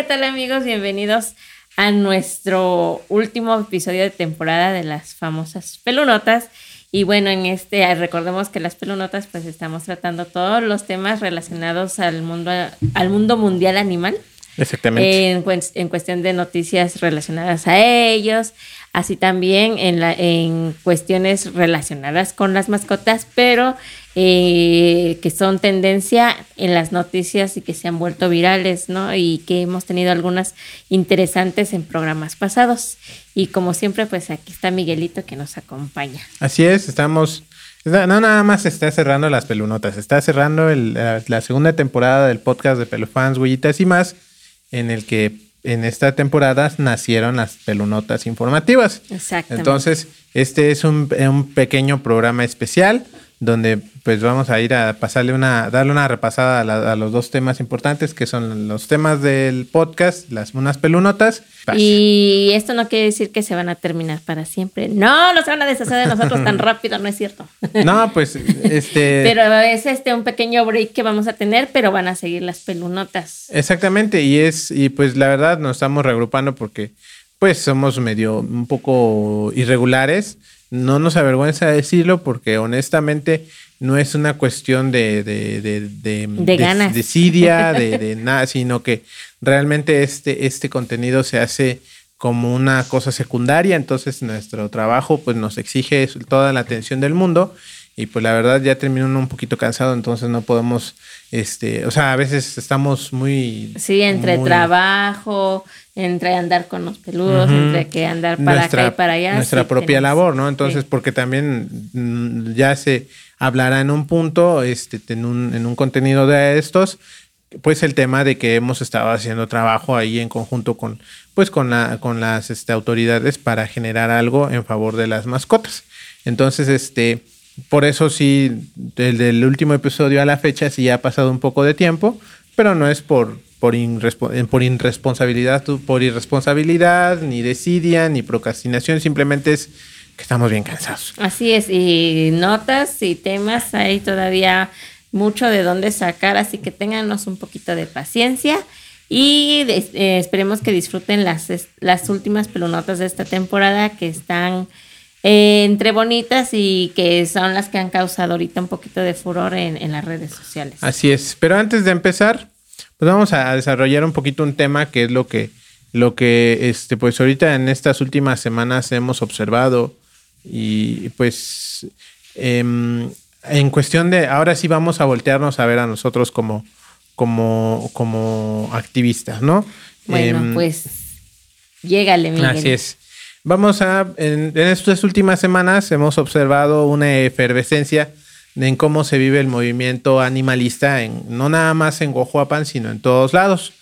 ¿qué tal amigos? Bienvenidos a nuestro último episodio de temporada de las famosas pelunotas. Y bueno, en este, recordemos que las pelunotas, pues estamos tratando todos los temas relacionados al mundo, al mundo mundial animal. Exactamente. En, en cuestión de noticias relacionadas a ellos, así también en, la, en cuestiones relacionadas con las mascotas, pero eh, que son tendencia en las noticias y que se han vuelto virales, ¿no? Y que hemos tenido algunas interesantes en programas pasados. Y como siempre, pues aquí está Miguelito que nos acompaña. Así es, estamos... No nada más está cerrando las pelunotas, está cerrando el, la, la, segunda temporada del podcast de Pelufans, Huellitas y más, en el que en esta temporada nacieron las pelunotas informativas. Exactamente. Entonces, este es un, un pequeño programa especial donde pues vamos a ir a pasarle una, darle una repasada a, la, a, los dos temas importantes que son los temas del podcast, las unas pelunotas. Y esto no quiere decir que se van a terminar para siempre. No, no se van a deshacer de nosotros tan rápido, no es cierto. No, pues este. pero es este un pequeño break que vamos a tener, pero van a seguir las pelunotas. Exactamente, y es, y pues la verdad nos estamos reagrupando porque pues somos medio un poco irregulares no nos avergüenza decirlo porque honestamente no es una cuestión de, de, de, de, de ganas. desidia, de, de nada, sino que realmente este, este contenido se hace como una cosa secundaria, entonces nuestro trabajo pues nos exige toda la atención del mundo y pues la verdad ya termino un poquito cansado, entonces no podemos, este, o sea, a veces estamos muy... Sí, entre muy, trabajo, entre andar con los peludos, uh -huh. entre que andar para nuestra, acá y para allá. Nuestra sí, propia labor, ¿no? Entonces, sí. porque también mm, ya se hablará en un punto, este, en un, en un contenido de estos, pues el tema de que hemos estado haciendo trabajo ahí en conjunto con, pues con, la, con las este, autoridades para generar algo en favor de las mascotas. Entonces, este, por eso sí, desde el último episodio a la fecha sí ha pasado un poco de tiempo, pero no es por, por, irrespo por irresponsabilidad, por irresponsabilidad, ni desidia, ni procrastinación, simplemente es que estamos bien cansados. Así es, y notas y temas hay todavía mucho de dónde sacar, así que ténganos un poquito de paciencia y eh, esperemos que disfruten las, las últimas pelunotas de esta temporada que están eh, entre bonitas y que son las que han causado ahorita un poquito de furor en, en las redes sociales. Así es, pero antes de empezar, pues vamos a desarrollar un poquito un tema que es lo que, lo que este, pues ahorita en estas últimas semanas hemos observado y pues eh, en cuestión de, ahora sí vamos a voltearnos a ver a nosotros como, como, como activistas, ¿no? Bueno, eh, pues llégale, Miguel. Así es. Vamos a, en, estas últimas semanas hemos observado una efervescencia en cómo se vive el movimiento animalista, en, no nada más en Guajuapan, sino en todos lados.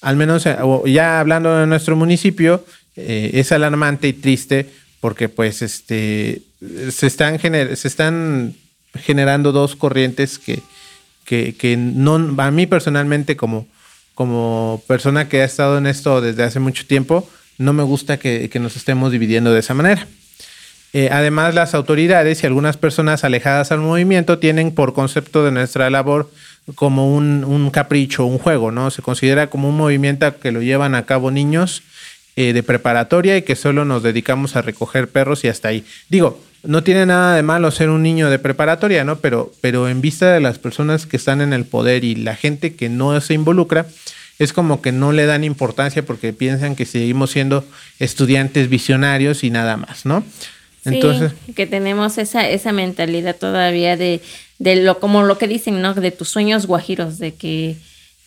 Al menos ya hablando de nuestro municipio, eh, es alarmante y triste porque pues este, se, están gener se están generando dos corrientes que, que, que no, a mí personalmente como, como persona que ha estado en esto desde hace mucho tiempo, no me gusta que, nos estemos dividiendo de esa manera. Eh, además, las autoridades y algunas personas alejadas al movimiento tienen por concepto de nuestra labor como un, un capricho, un juego, ¿no? Se considera como un movimiento que lo llevan a cabo niños eh, de preparatoria y que solo nos dedicamos a recoger perros y hasta ahí. Digo, no tiene nada de malo ser un niño de preparatoria, ¿no? Pero, pero en vista de las personas que están en el poder y la gente que no se involucra, es como que no le dan importancia porque piensan que seguimos siendo estudiantes visionarios y nada más, ¿no? Entonces, sí, que tenemos esa, esa mentalidad todavía de, de lo, como lo que dicen, ¿no? De tus sueños guajiros, de que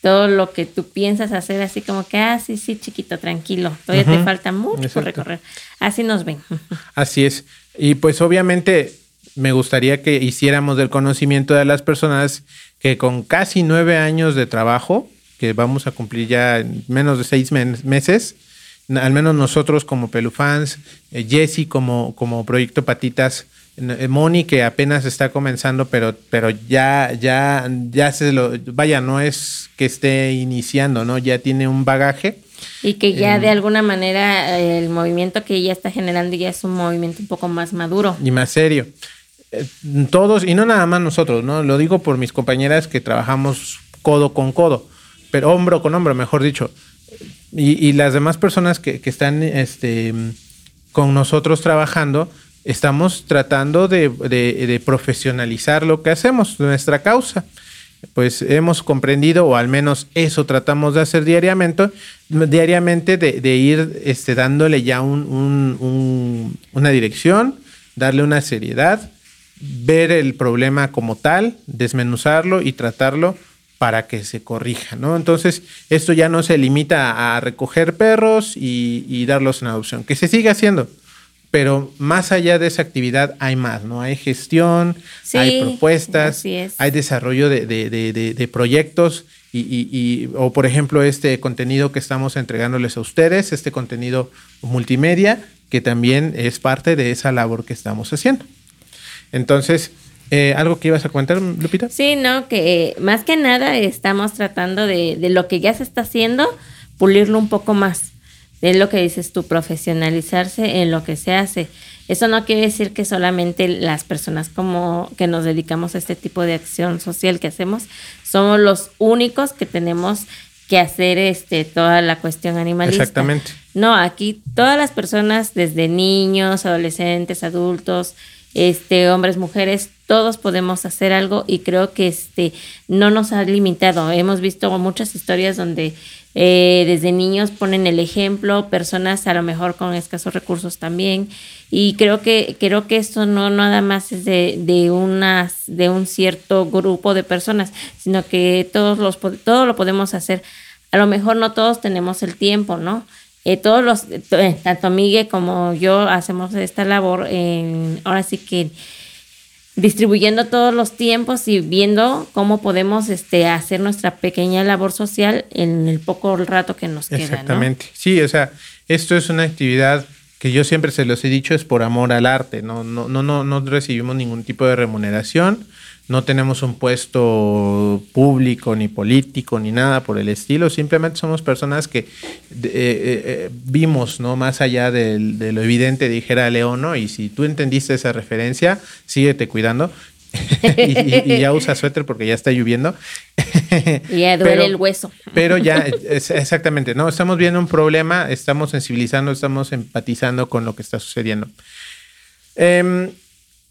todo lo que tú piensas hacer así como que, ah, sí, sí, chiquito, tranquilo, todavía uh -huh. te falta mucho Exacto. por recorrer. Así nos ven. Así es. Y pues obviamente me gustaría que hiciéramos del conocimiento de las personas que con casi nueve años de trabajo, que vamos a cumplir ya en menos de seis meses, al menos nosotros como Pelufans, eh, Jesse como, como Proyecto Patitas, eh, Moni que apenas está comenzando, pero, pero ya, ya, ya se lo, vaya, no es que esté iniciando, ¿no? Ya tiene un bagaje. Y que ya eh, de alguna manera el movimiento que ella está generando ya es un movimiento un poco más maduro. Y más serio. Eh, todos, y no nada más nosotros, ¿no? Lo digo por mis compañeras que trabajamos codo con codo pero hombro con hombro, mejor dicho. Y, las demás personas que, están este, con nosotros trabajando, estamos tratando de, profesionalizar lo que hacemos, nuestra causa. Pues hemos comprendido, o al menos eso tratamos de hacer diariamente, diariamente de, ir este, dándole ya un, una dirección, darle una seriedad, ver el problema como tal, desmenuzarlo y tratarlo para que se corrija, ¿no? Entonces, esto ya no se limita a recoger perros y, darlos en adopción, que se sigue haciendo, pero más allá de esa actividad hay más, ¿no? Hay gestión, hay propuestas, hay desarrollo de, proyectos y, o por ejemplo, este contenido que estamos entregándoles a ustedes, este contenido multimedia, que también es parte de esa labor que estamos haciendo. Entonces, eh, ¿Algo que ibas a comentar, Lupita? Sí, no, que eh, más que nada estamos tratando de, de, lo que ya se está haciendo, pulirlo un poco más. Es lo que dices tú, profesionalizarse en lo que se hace. Eso no quiere decir que solamente las personas como que nos dedicamos a este tipo de acción social que hacemos somos los únicos que tenemos que hacer este toda la cuestión animalista. Exactamente. No, aquí todas las personas, desde niños, adolescentes, adultos, este, hombres, mujeres, todos podemos hacer algo y creo que este, no nos ha limitado. Hemos visto muchas historias donde eh, desde niños ponen el ejemplo, personas a lo mejor con escasos recursos también. Y creo que, creo que esto no nada más es de, de, unas, de un cierto grupo de personas, sino que todos los, todo lo podemos hacer. A lo mejor no todos tenemos el tiempo, ¿no? Eh, todos los, eh, tanto Miguel como yo hacemos esta labor, en, ahora sí que distribuyendo todos los tiempos y viendo cómo podemos este, hacer nuestra pequeña labor social en el poco rato que nos queda. Exactamente. Sí, o sea, esto es una actividad que yo siempre se los he dicho, es por amor al arte. No, no, no, no, no recibimos ningún tipo de remuneración no tenemos un puesto público ni político ni nada por el estilo, simplemente somos personas que eh, eh, eh, vimos, ¿no? Más allá de, lo evidente, dijera León, ¿no? Y si tú entendiste esa referencia, síguete cuidando. y, ya usa suéter porque ya está lloviendo. y ya duele el hueso. pero ya, exactamente, ¿no? Estamos viendo un problema, estamos sensibilizando, estamos empatizando con lo que está sucediendo. Eh,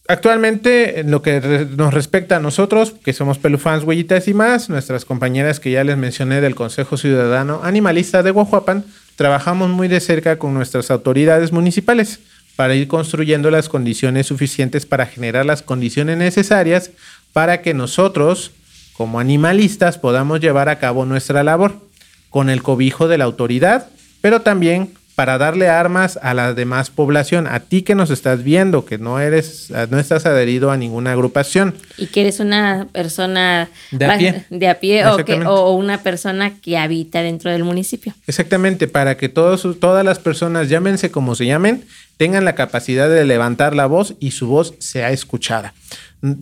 Actualmente, en lo que nos respecta a nosotros, que somos pelufans, huellitas y más, nuestras compañeras que ya les mencioné del Consejo Ciudadano Animalista de Guajuapan, trabajamos muy de cerca con nuestras autoridades municipales para ir construyendo las condiciones suficientes para generar las condiciones necesarias para que nosotros, como animalistas, podamos llevar a cabo nuestra labor con el cobijo de la autoridad, pero también para darle armas a la demás población, a ti que nos estás viendo, que no eres, no estás adherido a ninguna agrupación. Y que eres una persona de a pie, de a pie o, una persona que habita dentro del municipio. Exactamente, para que todos, todas las personas, llámense como se llamen, tengan la capacidad de levantar la voz y su voz sea escuchada.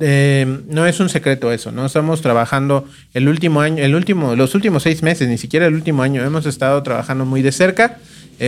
Eh, no es un secreto eso, ¿no? Estamos trabajando el último año, el último, los últimos seis meses, ni siquiera el último año, hemos estado trabajando muy de cerca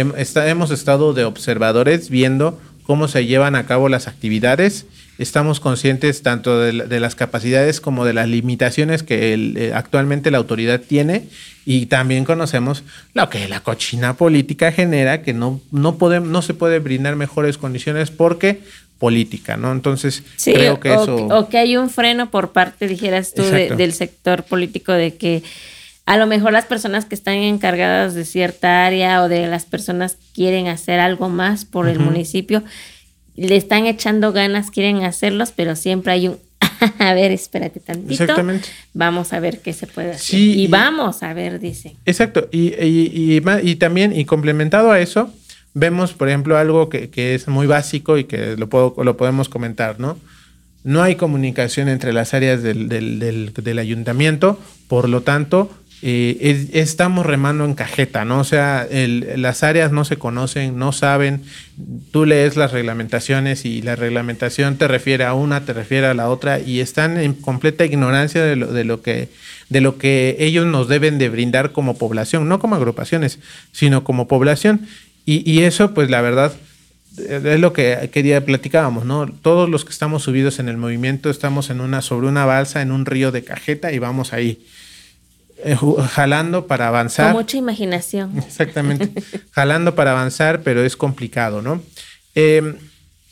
hemos estado de observadores viendo cómo se llevan a cabo las actividades. Estamos conscientes tanto de, las capacidades como de las limitaciones que eh, actualmente la autoridad tiene y también conocemos lo que la cochina política genera, que no, no, no se puede brindar mejores condiciones porque política, ¿no? Entonces, creo que eso... O que hay un freno por parte, dijeras tú, del sector político de que a lo mejor las personas que están encargadas de cierta área o de las personas que quieren hacer algo más por el municipio, le están echando ganas, quieren hacerlos, pero siempre hay un, a ver, espérate tantito. Exactamente. Vamos a ver qué se puede hacer. y, vamos a ver, dice. Exacto. Y, y, y, también, y complementado a eso, vemos, por ejemplo, algo que, que es muy básico y que lo, puedo, lo podemos comentar, ¿no? No hay comunicación entre las áreas del, del, del, del ayuntamiento, por lo tanto, eh, estamos remando en cajeta, ¿no? O sea, las áreas no se conocen, no saben, tú lees las reglamentaciones y la reglamentación te refiere a una, te refiere a la otra y están en completa ignorancia de lo, de lo, que, de lo que ellos nos deben de brindar como población, no como agrupaciones, sino como población. Y, y eso, pues la verdad, es lo que quería platicábamos, ¿no? Todos los que estamos subidos en el movimiento estamos en una sobre una balsa en un río de cajeta y vamos ahí eh, jalando para avanzar. Con mucha imaginación. Exactamente, jalando para avanzar, pero es complicado, ¿no? Em,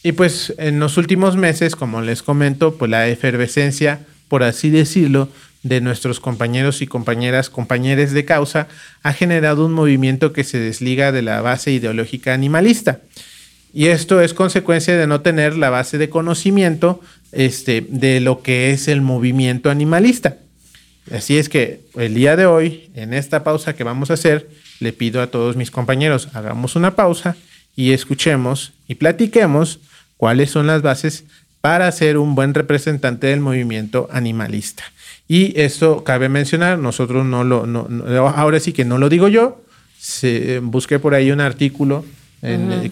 y pues en los últimos meses, como les comento, pues la efervescencia, por así decirlo, de nuestros compañeros y compañeras, compañeros de causa, ha generado un movimiento que se desliga de la base ideológica animalista. Y esto es consecuencia de no tener la base de conocimiento este, de lo que es el movimiento animalista. Así es que el día de hoy, en esta pausa que vamos a hacer, le pido a todos mis compañeros, hagamos una pausa y escuchemos y platiquemos cuáles son las bases para ser un buen representante del movimiento animalista. Y esto cabe mencionar, nosotros no lo, no, ahora sí que no lo digo yo, se, busqué por ahí un artículo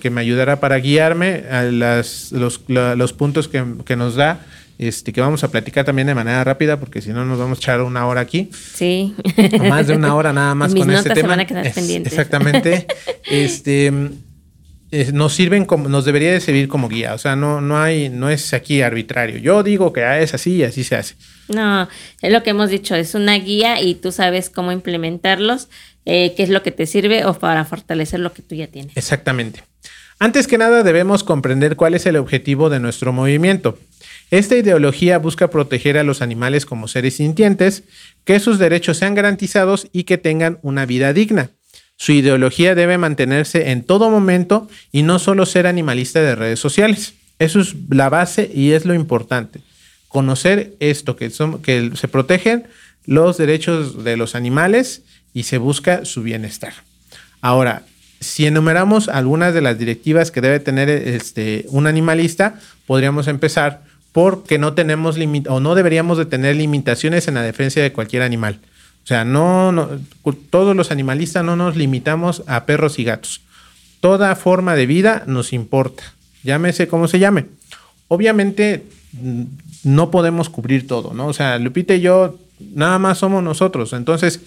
que me ayudara para guiarme a las, los, los, puntos que, que, nos da, este, que vamos a platicar también de manera rápida, porque si no nos vamos a echar una hora aquí. Sí. Más de una hora nada más Mis con este tema. Se van a quedar pendientes. Exactamente. este nos sirven como, nos debería de servir como guía. O sea, no, no hay, no es aquí arbitrario. Yo digo que es así y así se hace. No, es lo que hemos dicho, es una guía y tú sabes cómo implementarlos, eh, qué es lo que te sirve o para fortalecer lo que tú ya tienes. Exactamente. Antes que nada debemos comprender cuál es el objetivo de nuestro movimiento. Esta ideología busca proteger a los animales como seres sintientes, que sus derechos sean garantizados y que tengan una vida digna. Su ideología debe mantenerse en todo momento y no solo ser animalista de redes sociales. Eso es la base y es lo importante. Conocer esto, que, que se protegen los derechos de los animales y se busca su bienestar. Ahora, si enumeramos algunas de las directivas que debe tener este, un animalista, podríamos empezar porque no tenemos o no deberíamos de tener limitaciones en la defensa de cualquier animal. O sea, no, todos los animalistas no nos limitamos a perros y gatos. Toda forma de vida nos importa, llámese como se llame. Obviamente mm, no podemos cubrir todo, ¿no? O sea, Lupita y yo nada más somos nosotros, entonces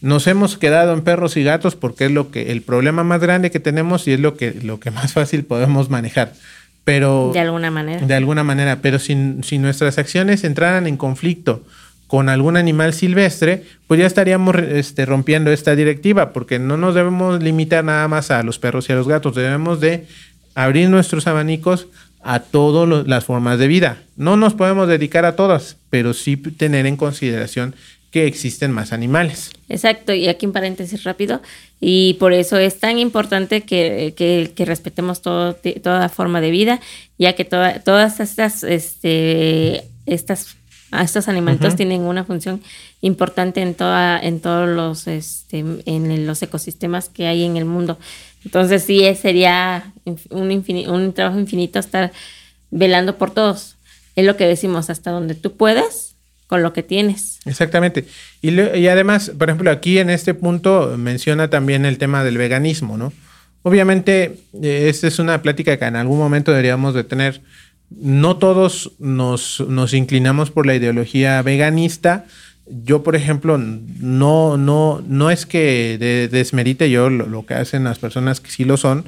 nos hemos quedado en perros y gatos porque es lo que el problema más grande que tenemos y es lo que lo que más fácil podemos manejar. Pero de alguna manera. De alguna manera, pero si, si nuestras acciones entraran en conflicto con algún animal silvestre, pues ya estaríamos este, rompiendo esta directiva, porque no nos debemos limitar nada más a los perros y a los gatos, debemos de abrir nuestros abanicos a todas las formas de vida. No nos podemos dedicar a todas, pero sí tener en consideración que existen más animales. Exacto, y aquí en paréntesis rápido, y por eso es tan importante que, que, respetemos todo, toda forma de vida, ya que todas estas, este, estas estos animalitos tienen una función importante en toda, en todos los, este, en los ecosistemas que hay en el mundo. Entonces sí sería un, un trabajo infinito estar velando por todos. Es lo que decimos, hasta donde tú puedas, con lo que tienes. Exactamente. Y, además, por ejemplo, aquí en este punto menciona también el tema del veganismo, ¿no? Obviamente, eh, esta es una plática que en algún momento deberíamos de tener no todos nos, inclinamos por la ideología veganista. Yo, por ejemplo, no, no, no es que desmerite yo lo, que hacen las personas que sí lo son,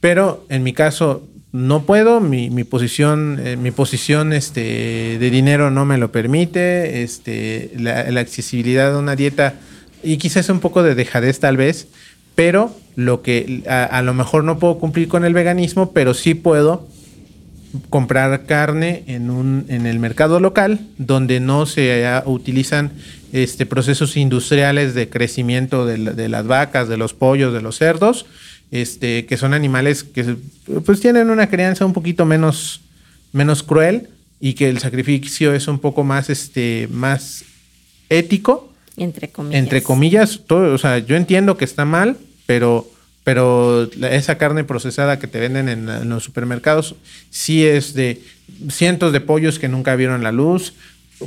pero en mi caso no puedo, mi, posición, eh, mi posición este, de dinero no me lo permite, este, la, accesibilidad de una dieta y quizás un poco de dejadez tal vez, pero lo que a lo mejor no puedo cumplir con el veganismo, pero sí puedo comprar carne en, un, en el mercado local donde no se utilizan este, procesos industriales de crecimiento de, las vacas, de los pollos, de los cerdos, este, que son animales que pues tienen una crianza un poquito menos, menos cruel y que el sacrificio es un poco más, este, más ético. Entre comillas. Entre comillas, todo, o sea, yo entiendo que está mal, pero pero esa carne procesada que te venden en, los supermercados sí es de cientos de pollos que nunca vieron la luz,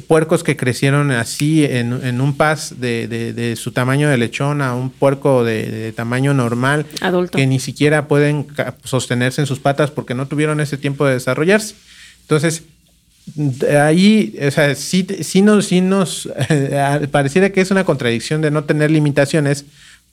puercos que crecieron así en, un paz de, su tamaño de lechón a un puerco de, tamaño normal, Adulto. que ni siquiera pueden sostenerse en sus patas porque no tuvieron ese tiempo de desarrollarse. Entonces, ahí, o sea, sí, sí nos, sí nos pareciera que es una contradicción de no tener limitaciones,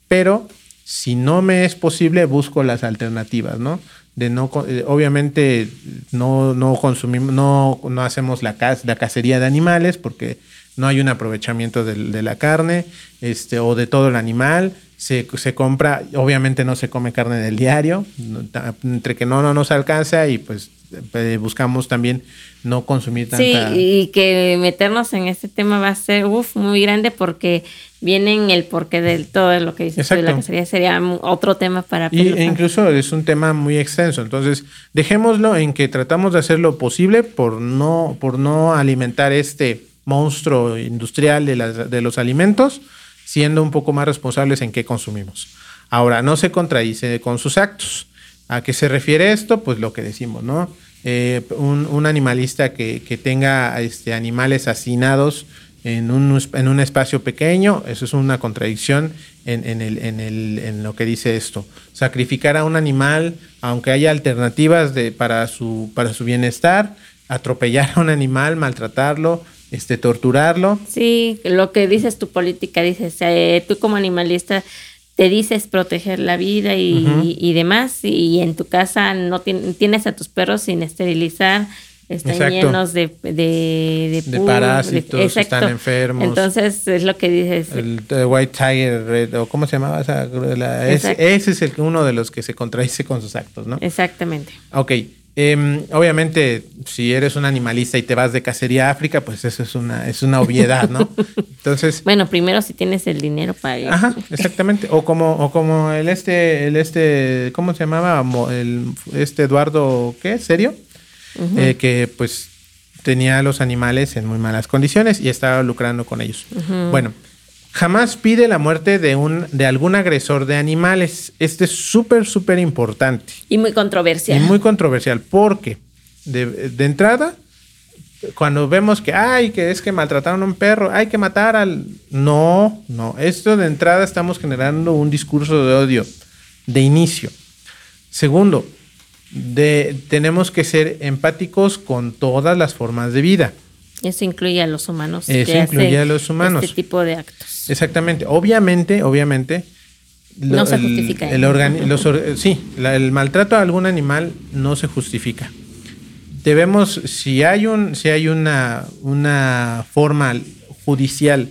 pero si no me es posible, busco las alternativas, ¿no? De no, eh, obviamente no, no consumimos, no, no hacemos la, la cacería de animales porque no hay un aprovechamiento de, la carne este, o de todo el animal. Se, se, compra, obviamente no se come carne del diario, entre que no, no nos alcanza y pues eh, buscamos también no consumir tanta... Sí, y que meternos en este tema va a ser muy grande porque vienen el porqué de todo lo que dices de la cacería sería otro tema para... Y, e incluso es un tema muy extenso, entonces dejémoslo en que tratamos de hacer lo posible por no, por no alimentar este monstruo industrial de, de los alimentos, siendo un poco más responsables en qué consumimos. Ahora, no se contradice con sus actos. ¿A qué se refiere esto? Pues lo que decimos, ¿no? Eh, un, animalista que, tenga este, animales hacinados en un, en un espacio pequeño, eso es una contradicción en, el, en, lo que dice esto. Sacrificar a un animal, aunque haya alternativas de, para, su, para su bienestar, atropellar a un animal, maltratarlo, este, torturarlo. Sí, lo que dices tu política, dices, eh, tú como animalista te dices proteger la vida y, demás, y en tu casa no tienes a tus perros sin esterilizar, están llenos de, de, de, parásitos, están enfermos. Entonces es lo que dices. El, White Tiger, o ¿cómo se llamaba? ese, es el, uno de los que se contradice con sus actos, ¿no? Exactamente. Ok. Em, obviamente, si eres un animalista y te vas de cacería a África, pues eso es una, es una obviedad, ¿no? Entonces. bueno, primero si tienes el dinero para ir. Ajá, exactamente. O como, o como el este, el este, ¿cómo se llamaba? El, este Eduardo, ¿qué? ¿Serio? Eh, que pues tenía a los animales en muy malas condiciones y estaba lucrando con ellos. Bueno, Jamás pide la muerte de, un, de algún agresor de animales. Este es súper, súper importante. Y muy controversial. Y muy controversial, porque de, entrada, cuando vemos que, ay, que es que maltrataron a un perro, hay que matar al... No, no, esto de entrada estamos generando un discurso de odio de inicio. Segundo, de, tenemos que ser empáticos con todas las formas de vida. Eso incluye a los humanos. Eso incluye a los humanos. Este tipo de actos. Exactamente. Obviamente, obviamente. no se justifica. El, sí, el maltrato a algún animal no se justifica. Debemos, si hay, un, si hay una, una forma judicial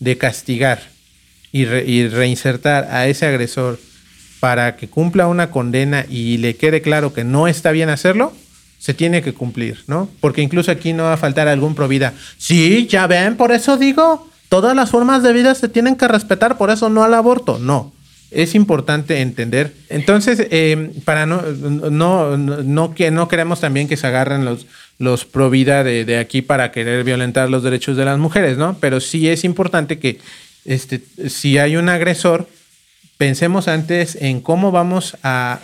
de castigar y, y reinsertar a ese agresor para que cumpla una condena y le quede claro que no está bien hacerlo, se tiene que cumplir, ¿no? Porque incluso aquí no va a faltar algún provida. Sí, ya ven, por eso digo, todas las formas de vida se tienen que respetar, por eso no al aborto. No, es importante entender. Entonces, eh, para no, no, no, que no queremos también que se agarren los, los pro vida de, de, aquí para querer violentar los derechos de las mujeres, ¿no? Pero sí es importante que este, si hay un agresor, pensemos antes en cómo vamos a,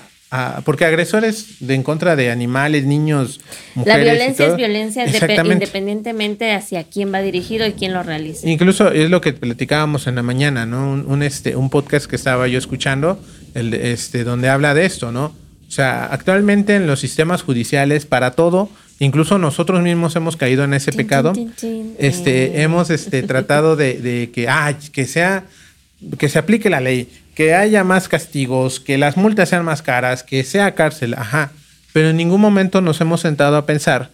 porque agresores de en contra de animales, niños, mujeres. La violencia es violencia independientemente hacia quién va dirigido y quién lo realiza. Incluso es lo que platicábamos en la mañana, ¿no? Un, este, un podcast que estaba yo escuchando, el, este, donde habla de esto, ¿no? O sea, actualmente en los sistemas judiciales, para todo, incluso nosotros mismos hemos caído en ese pecado. este, hemos este, tratado de, de que, ah, que sea, que se aplique la ley que haya más castigos, que las multas sean más caras, que sea cárcel, ajá. Pero en ningún momento nos hemos sentado a pensar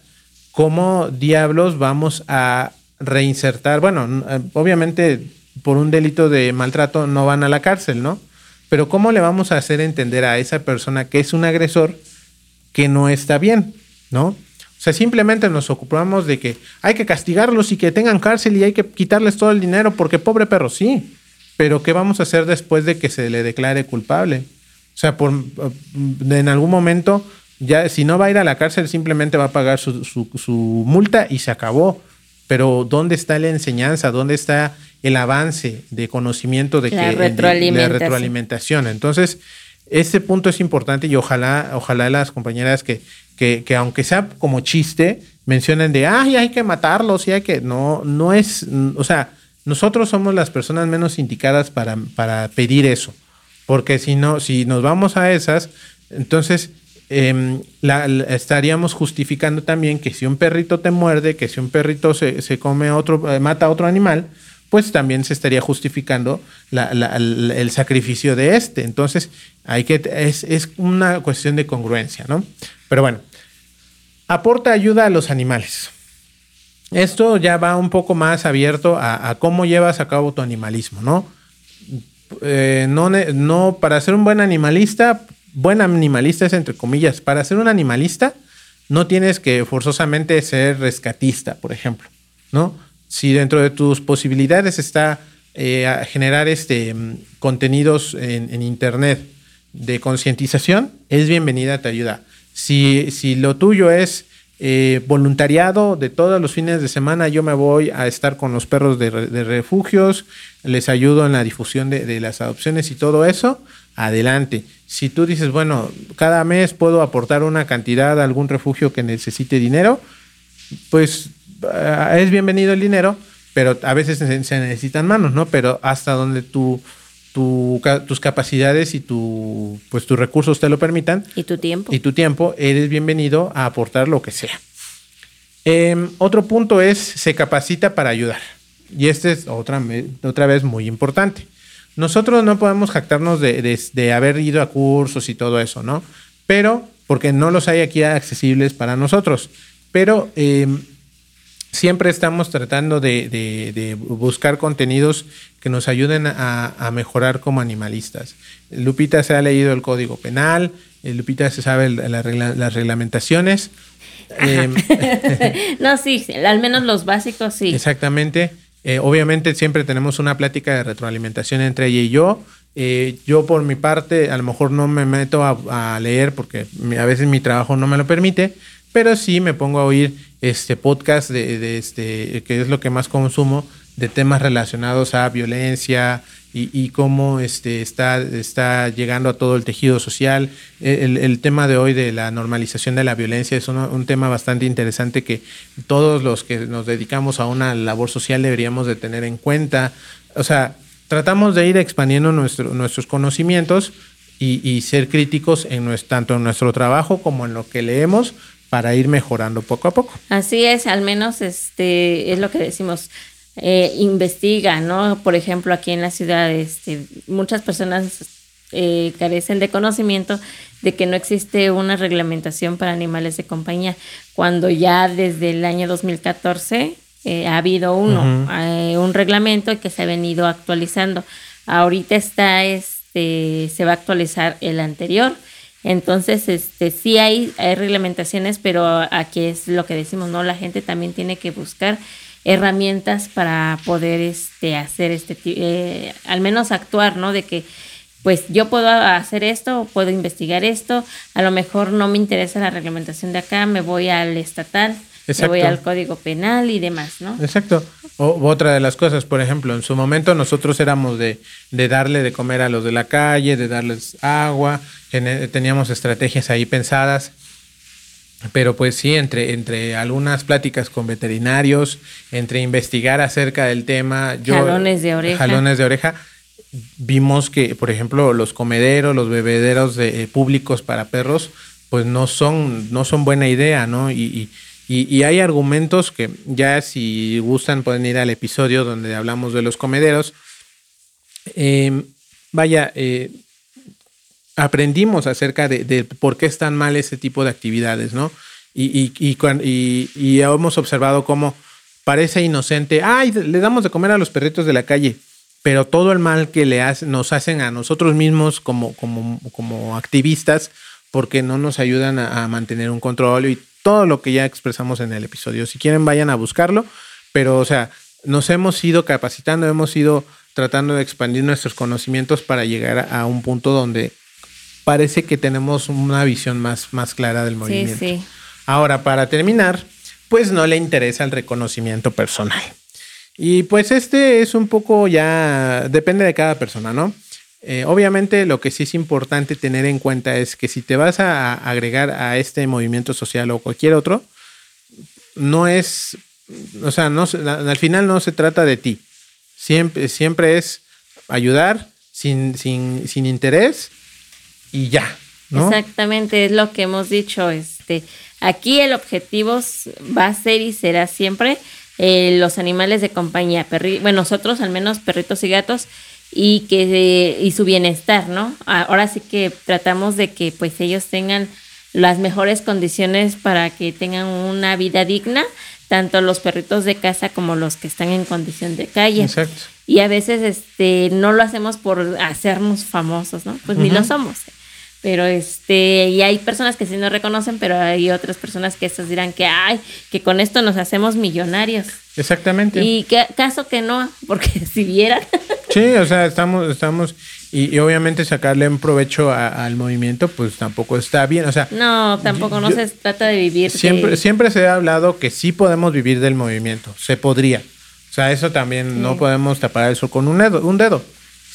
cómo diablos vamos a reinsertar. Bueno, eh, obviamente por un delito de maltrato no van a la cárcel, ¿no? Pero ¿cómo le vamos a hacer entender a esa persona que es un agresor que no está bien, ¿no? O sea, simplemente nos ocupamos de que hay que castigarlos y que tengan cárcel y hay que quitarles todo el dinero porque pobre perro, sí. Pero ¿qué vamos a hacer después de que se le declare culpable? O sea, por, en algún momento, ya si no va a ir a la cárcel, simplemente va a pagar su, su, multa y se acabó. Pero ¿dónde está la enseñanza? ¿Dónde está el avance de conocimiento de la que retroalimentación. De, retroalimentación? Entonces, ese punto es importante y ojalá, ojalá las compañeras que, que, que, aunque sea como chiste, mencionen de ay, hay que matarlos y hay que. No, no es. O sea, nosotros somos las personas menos indicadas para, para pedir eso. Porque si no, si nos vamos a esas, entonces em, estaríamos justificando también que si un perrito te muerde, que si un perrito se, come otro, eh, mata a otro animal, pues también se estaría justificando el sacrificio de este. Entonces, hay que, es, es una cuestión de congruencia, ¿no? Pero bueno, aporta ayuda a los animales. Esto ya va un poco más abierto a, cómo llevas a cabo tu animalismo, ¿no? Eh, no, no, para ser un buen animalista, buen animalista es entre comillas, para ser un animalista no tienes que forzosamente ser rescatista, por ejemplo, ¿no? Si dentro de tus posibilidades está eh, generar este, mm, contenidos en, internet de concientización, es bienvenida, te ayuda. Si, si lo tuyo es eh, voluntariado de todos los fines de semana, yo me voy a estar con los perros de, refugios, les ayudo en la difusión de, las adopciones y todo eso, adelante. Si tú dices, bueno, cada mes puedo aportar una cantidad a algún refugio que necesite dinero, pues eh, es bienvenido el dinero, pero a veces se, necesitan manos, ¿no? Pero hasta donde tu, tus capacidades y tu, pues, tus recursos te lo permitan. Y tu tiempo. Y tu tiempo, eres bienvenido a aportar lo que sea. Em, otro punto es, se capacita para ayudar. Y este es otra, otra vez muy importante. Nosotros no podemos jactarnos de, de, haber ido a cursos y todo eso, ¿no? Pero, porque no los hay aquí accesibles para nosotros. Pero em, siempre estamos tratando de, buscar contenidos que nos ayuden a, mejorar como animalistas. Lupita se ha leído el Código Penal, eh, Lupita se sabe las reglamentaciones. Em, no, sí, al menos los básicos sí. Exactamente. Eh, obviamente siempre tenemos una plática de retroalimentación entre ella y yo. Eh, yo por mi parte a lo mejor no me meto a, a leer porque a veces mi trabajo no me lo permite, pero sí me pongo a oír este podcast de, este, que es lo que más consumo, de temas relacionados a violencia y, cómo este, está, está llegando a todo el tejido social. El, tema de hoy de la normalización de la violencia es un, tema bastante interesante que todos los que nos dedicamos a una labor social deberíamos de tener en cuenta. O sea, tratamos de ir expandiendo nuestro, nuestros conocimientos y, ser críticos en nuestro, tanto en nuestro trabajo como en lo que leemos para ir mejorando poco a poco. Así es, al menos este es lo que decimos. Eh, investiga, ¿no? Por ejemplo, aquí en la ciudad, este, muchas personas eh, carecen de conocimiento de que no existe una reglamentación para animales de compañía, cuando ya desde el año 2014 eh, ha habido uno, un reglamento que se ha venido actualizando. Ahorita está, este, se va a actualizar el anterior entonces, este, sí hay, hay reglamentaciones, pero aquí es lo que decimos, ¿no? La gente también tiene que buscar herramientas para poder este, hacer este, eh, al menos actuar, ¿no? De que, pues yo puedo hacer esto, puedo investigar esto, a lo mejor no me interesa la reglamentación de acá, me voy al estatal, me voy al código penal y demás, ¿no? Exacto. O, otra de las cosas, por ejemplo, en su momento nosotros éramos de, de darle de comer a los de la calle, de darles agua, teníamos estrategias ahí pensadas. Pero pues sí, entre, entre algunas pláticas con veterinarios, entre investigar acerca del tema, jalones de oreja. Jalones de oreja. Vimos que, por ejemplo, los comederos, los bebederos de, eh, públicos para perros, pues no son, no son buena idea, ¿no? Y, y, hay argumentos que ya si gustan pueden ir al episodio donde hablamos de los comederos. Eh, vaya, eh, aprendimos acerca de, por qué están mal ese tipo de actividades, ¿no? Y, y, hemos observado cómo parece inocente, ay, le damos de comer a los perritos de la calle, pero todo el mal que le nos hacen a nosotros mismos como, como, como activistas, porque no nos ayudan a, mantener un control y todo lo que ya expresamos en el episodio. Si quieren, vayan a buscarlo, pero, o sea, nos hemos ido capacitando, hemos ido tratando de expandir nuestros conocimientos para llegar a un punto donde parece que tenemos una visión más, más clara del movimiento. Sí, sí. Ahora, para terminar, pues no le interesa el reconocimiento personal. Y pues este es un poco ya, depende de cada persona, ¿no? Eh, obviamente lo que sí es importante tener en cuenta es que si te vas a agregar a este movimiento social o cualquier otro, no es, o sea, no, al final no se trata de ti. Siempre, siempre es ayudar sin, sin, sin interés y ya. Exactamente, es lo que hemos dicho. Este, aquí el objetivo va a ser y será siempre eh, los animales de compañía, bueno, nosotros al menos perritos y gatos, y que y su bienestar, ¿no? Ahora sí que tratamos de que pues ellos tengan las mejores condiciones para que tengan una vida digna, tanto los perritos de casa como los que están en condición de calle. Exacto. Y a veces este no lo hacemos por hacernos famosos, ¿no? Pues ni lo somos. Pero este, y hay personas que sí nos reconocen, pero hay otras personas que estas dirán que ay, que con esto nos hacemos millonarios. Exactamente. Y que caso que no, porque si vieran. Sí, o sea, estamos, estamos, y, obviamente sacarle un provecho al movimiento, pues tampoco está bien. O sea, no, tampoco no se trata de vivir. Siempre, siempre se ha hablado que sí podemos vivir del movimiento, se podría. O sea, eso también no podemos tapar eso con un dedo, un dedo.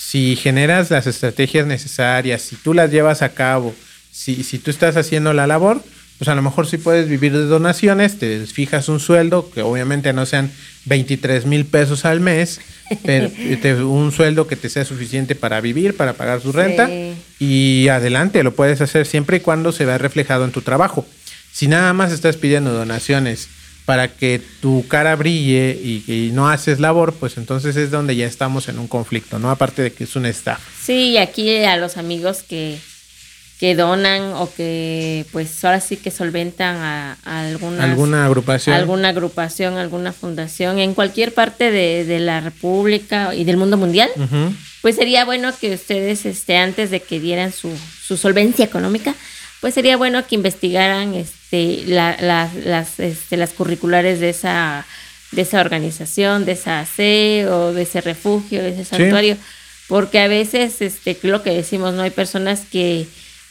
Si generas las estrategias necesarias, si tú las llevas a cabo, si, si tú estás haciendo la labor, pues a lo mejor sí puedes vivir de donaciones, te fijas un sueldo, que obviamente no sean 23 mil pesos al mes, pero un sueldo que te sea suficiente para vivir, para pagar su renta, y adelante, lo puedes hacer siempre y cuando se vea reflejado en tu trabajo. Si nada más estás pidiendo donaciones para que tu cara brille y, y, no haces labor, pues entonces es donde ya estamos en un conflicto, ¿no? Aparte de que es un staff. Sí, y aquí a los amigos que que donan o que pues ahora sí que solventan a, alguna agrupación alguna agrupación alguna fundación en cualquier parte de, la república y del mundo mundial pues sería bueno que ustedes este antes de que dieran su, su solvencia económica pues sería bueno que investigaran este las este, las curriculares de esa de esa organización de esa AC o de ese refugio de ese santuario. Porque a veces este lo que decimos no hay personas que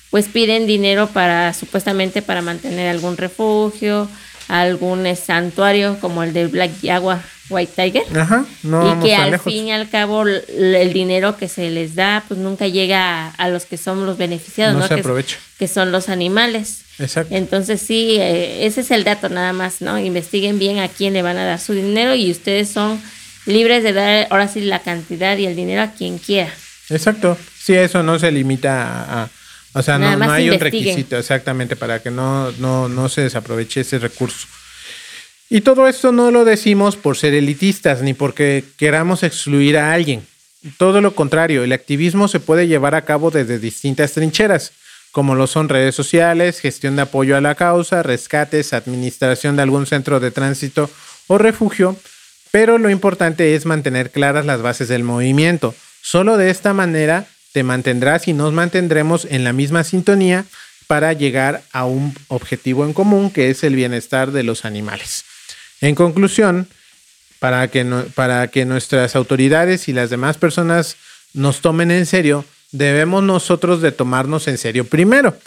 pues piden dinero para supuestamente para mantener algún refugio, algún santuario como el de Black Jaguar White Tiger. Ajá, no y que al fin y al cabo el dinero que se les da pues nunca llega a, los que son los beneficiados, ¿no? Se que, aprovecha. que son los animales. Exacto. Entonces sí, eh, ese es el dato nada más, ¿no? Investiguen bien a quién le van a dar su dinero y ustedes son libres de dar ahora sí la cantidad y el dinero a quien quiera. Exacto. Sí, eso no se limita a o sea, no, hay un requisito exactamente para que no, no, no se desaproveche ese recurso. Y todo esto no lo decimos por ser elitistas ni porque queramos excluir a alguien. Todo lo contrario, el activismo se puede llevar a cabo desde distintas trincheras, como lo son redes sociales, gestión de apoyo a la causa, rescates, administración de algún centro de tránsito o refugio, pero lo importante es mantener claras las bases del movimiento. Solo de esta manera te mantendrás y nos mantendremos en la misma sintonía para llegar a un objetivo en común que es el bienestar de los animales. En conclusión, para que, para que nuestras autoridades y las demás personas nos tomen en serio, debemos nosotros de tomarnos en serio primero.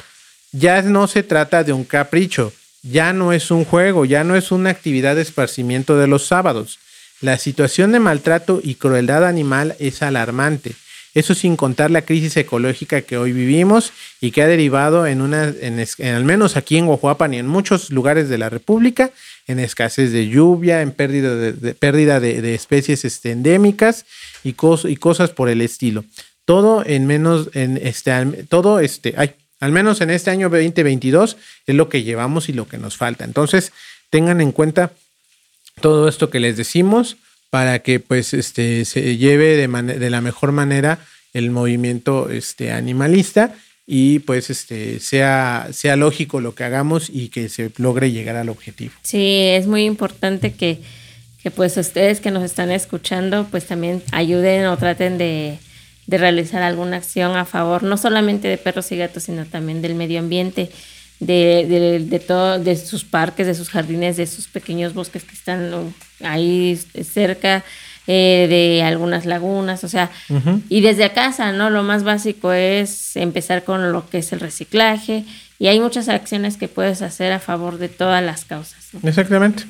Ya no se trata de un capricho, ya no es un juego, ya no es una actividad de esparcimiento de los sábados. La situación de maltrato y crueldad animal es alarmante eso sin contar la crisis ecológica que hoy vivimos y que ha derivado en una, en, al menos aquí en Oaxaca y en muchos lugares de la República, en escasez de lluvia, en pérdida de, pérdida de, especies endémicas y, y cosas por el estilo. Todo en menos, en este, todo este, ay, al menos en este año 2022 es lo que llevamos y lo que nos falta. Entonces, tengan en cuenta todo esto que les decimos para que pues este se lleve de, de la mejor manera el movimiento este animalista y pues este sea sea lógico lo que hagamos y que se logre llegar al objetivo. Sí, es muy importante que, que pues ustedes que nos están escuchando pues también ayuden o traten de, de realizar alguna acción a favor no solamente de perros y gatos sino también del medio ambiente de, de, de, todo, de sus parques, de sus jardines, de sus pequeños bosques que están ahí cerca, eh, de algunas lagunas, o sea, y desde casa, ¿no? Lo más básico es empezar con lo que es el reciclaje y hay muchas acciones que puedes hacer a favor de todas las causas. Exactamente.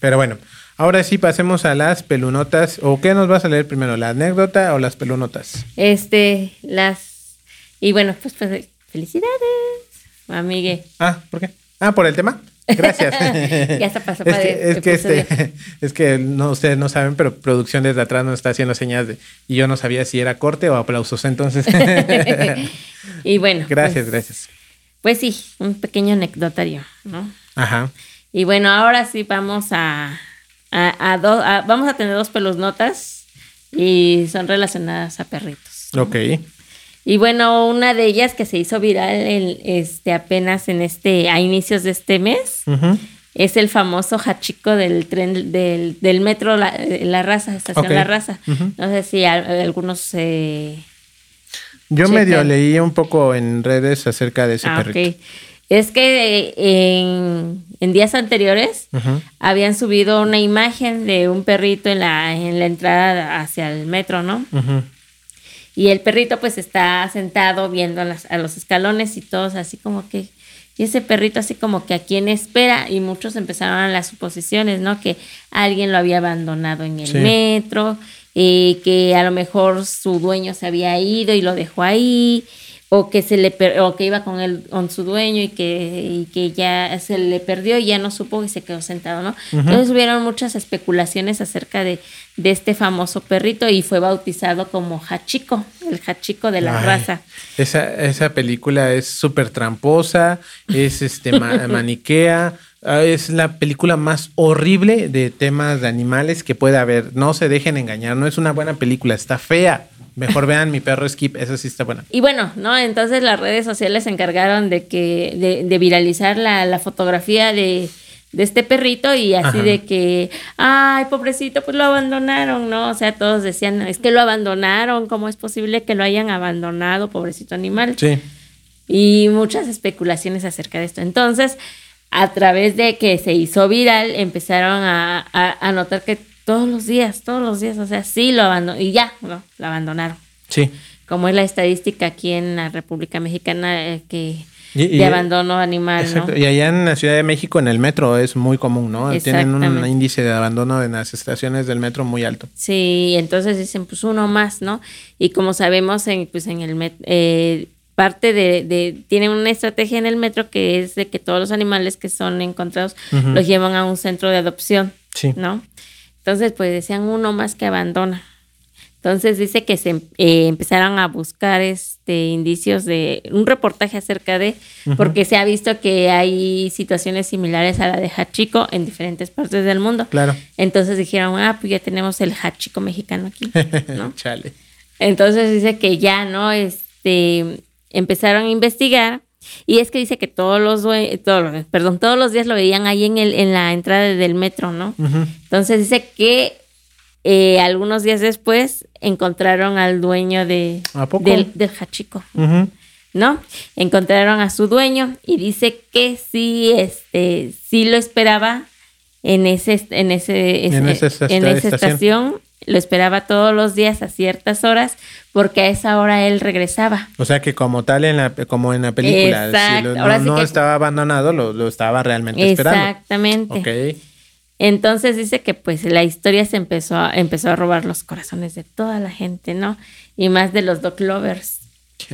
Pero bueno, ahora sí pasemos a las pelunotas. ¿O qué nos vas a leer primero, la anécdota o las pelunotas? Este, las... Y bueno, pues, pues felicidades. Amigue. Ah, ¿por qué? Ah, por el tema. Gracias. ya está pasó es que, es que este, es que no ustedes no saben, pero producción desde atrás nos está haciendo señas de y yo no sabía si era corte o aplausos, entonces. y bueno. Gracias, pues, gracias. Pues sí, un pequeño anecdotario, ¿no? Ajá. Y bueno, ahora sí vamos a, a, a, vamos a tener dos pelos notas y son relacionadas a perritos. Ok. Y bueno, una de ellas que se hizo viral este, apenas en este, a inicios de este mes, es el famoso hachico del tren del, del metro La, la Raza, estación. La Raza. No sé si a- algunos eh, Yo medio leí un poco en redes acerca de ese ah, perrito. ok. Es que eh, en, en días anteriores habían subido una imagen de un perrito en la, en la entrada hacia el metro, ¿no? Ujú. Y el perrito pues está sentado viendo a, las- a los escalones y todos así como que, y ese perrito así como que a quién espera y muchos empezaron las suposiciones, ¿no? Que alguien lo había abandonado en el Sí. metro, eh, que a lo mejor su dueño se había ido y lo dejó ahí, o que se le per- o que iba con él con su dueño y que, y que ya se le perdió y ya no supo y se quedó sentado, ¿no? Entonces hubieron muchas especulaciones acerca de, de este famoso perrito y fue bautizado como Hachiko, el Hachiko de la Ay, raza. Esa, esa película es súper tramposa, es este ma- maniquea, ah, es la película más horrible de temas de animales que puede haber. No se dejen engañar, no es una buena película, está fea. Mejor vean mi perro Skip, esa sí está buena. Y bueno, ¿no? Entonces las redes sociales se encargaron de que, de, de viralizar la, la fotografía de, de este perrito y así Ajá. de que, ay, pobrecito, pues lo abandonaron, ¿no? O sea, todos decían, es que lo abandonaron, ¿cómo es posible que lo hayan abandonado, pobrecito animal? Sí. y muchas especulaciones acerca de esto. Entonces, a través de que se hizo viral, empezaron a, a, a notar que todos los días, todos los días, o sea, sí lo abandonaron, y ya, no, lo abandonaron. Sí. Como es la estadística aquí en la República Mexicana, eh, que Y- y- de abandono animal, Exacto. ¿no? Y allá en la Ciudad de México, en el metro, es muy común, ¿no? Tienen un índice de abandono en las estaciones del metro muy alto. Sí, entonces dicen, pues uno más, ¿no? Y como sabemos, en, pues en el met- eh, parte de, de, tienen una estrategia en el metro que es de que todos los animales que son encontrados los llevan a un centro de adopción, Sí. ¿no? Entonces, pues decían uno más que abandona. Entonces dice que se eh, empezaron a buscar este indicios de un reportaje acerca de, porque se ha visto que hay situaciones similares a la de Hachiko en diferentes partes del mundo. Claro. Entonces dijeron, ah, pues ya tenemos el Hachiko mexicano aquí, ¿no? Chale. Entonces dice que ya, ¿no? Este, empezaron a investigar y es que dice que todos los, todos perdón, todos los días lo veían ahí en, el, en la entrada del metro, ¿no? Entonces dice que eh, algunos días después encontraron al dueño de, del, del Hachiko. Ujú. ¿no? Encontraron a su dueño y dice que sí, este, sí lo esperaba en ese, en ese, en esa estación. Lo esperaba todos los días a ciertas horas, porque a esa hora él regresaba. O sea que como tal en la como en la película, si no, Ahora sí no que- estaba abandonado, lo, lo estaba realmente esperando. Exactamente. Ok. Entonces dice que pues la historia se empezó a, empezó a robar los corazones de toda la gente, ¿no? Y más de los dog lovers,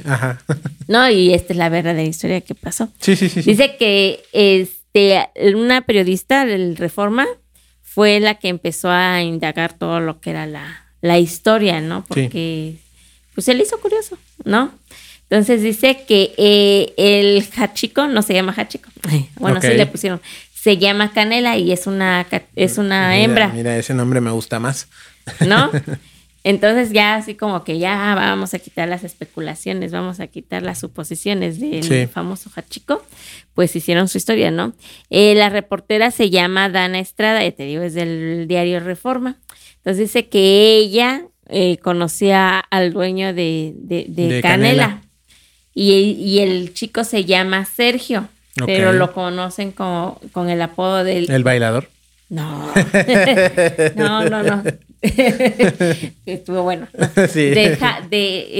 Ajá. ¿no? Y esta es la verdadera historia que pasó. Sí, sí, sí. sí. Dice que este, una periodista del Reforma fue la que empezó a indagar todo lo que era la, la historia, ¿no? Porque pues se le hizo curioso, ¿no? Entonces dice que eh, el Hachiko, no se llama Hachiko, bueno, sí le pusieron, se llama Canela y es una, es una Mira, hembra. Mira, ese nombre me gusta más. ¿no? Entonces ya así como que ya vamos a quitar las especulaciones, vamos a quitar las suposiciones del Sí. famoso Hachiko, pues hicieron su historia, ¿no? Eh, la reportera se llama Dana Estrada, ya te digo, es del diario Reforma. Entonces dice que ella eh, conocía al dueño de, de- de De Canela. Canela. Y, y el chico se llama Sergio, pero lo conocen como, con el apodo del, El bailador. no. no, no, no. Estuvo bueno. Sí. De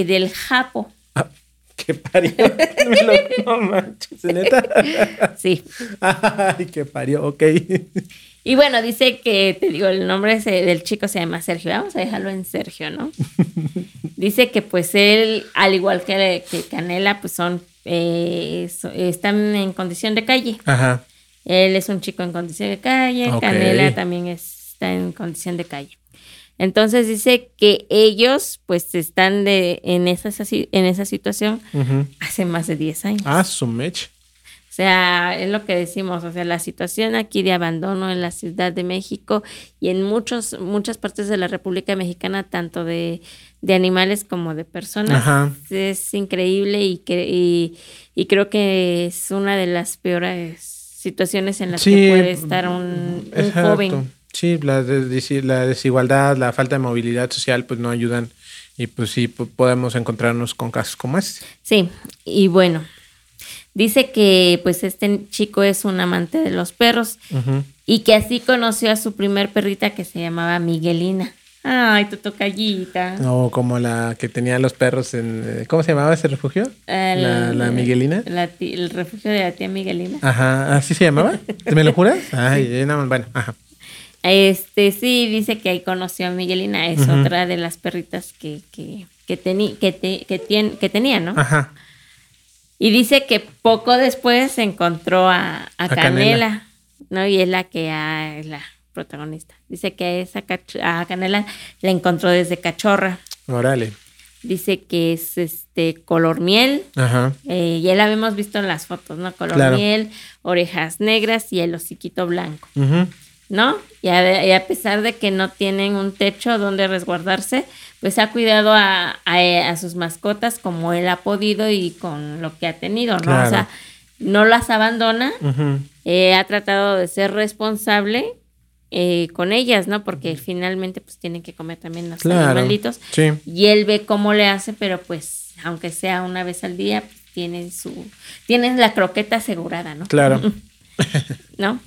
eh, del Japo. Ah, qué parió. Me lo- no manches, neta. Sí. Ay, qué parió. Ok. Y bueno, dice que, te digo, el nombre del chico se llama Sergio. Vamos a dejarlo en Sergio, ¿no? Dice que pues él, al igual que, que Canela, pues son, eh, so- están en condición de calle. Ajá. Él es un chico en condición de calle. Canela también está en condición de calle. Entonces dice que ellos pues están de, en, esa, en esa situación hace más de 10 años. Ah, su mech. O sea, es lo que decimos, o sea, la situación aquí de abandono en la Ciudad de México y en muchos, muchas partes de la República Mexicana, tanto de, de animales como de personas, Ajá. es increíble y, que, y, y creo que es una de las peores situaciones en las que puede estar un, joven. Sí, la, la desigualdad, la falta de movilidad social, pues no ayudan y pues sí podemos encontrarnos con casos como este. Sí, y bueno, dice que pues este chico es un amante de los perros y que así conoció a su primer perrita que se llamaba Miguelina. Ay, tu tocallita. No, como la que tenía los perros en... Eh, ¿Cómo se llamaba ese refugio? la, la, Miguelina. el refugio de la tía Miguelina. Ajá, ¿así se llamaba? ¿Me lo juras? Ay, no, bueno, ajá. Este, sí, dice que ahí conoció a Miguelina, es otra de las perritas que, que, que, que, que, que tenía, ¿no? Ajá. Y dice que poco después encontró a, a, Canela, ¿no? Y es la que es la protagonista. Dice que a esa a Canela la encontró desde cachorra. Morale. Dice que es este color miel. Ajá. Eh, ya la habíamos visto en las fotos, ¿no? Color miel, orejas negras y el hociquito blanco. ¿No? Y a, pesar de que no tienen un techo donde resguardarse, pues ha cuidado a, a, sus mascotas como él ha podido y con lo que ha tenido, ¿no? O sea, no las abandona, eh, ha tratado de ser responsable eh, con ellas, ¿no? Porque finalmente pues tienen que comer también los animalitos. Sí. Y él ve cómo le hace, pero pues aunque sea una vez al día, pues, tienen su, tienen la croqueta asegurada, ¿no? Claro. ¿No?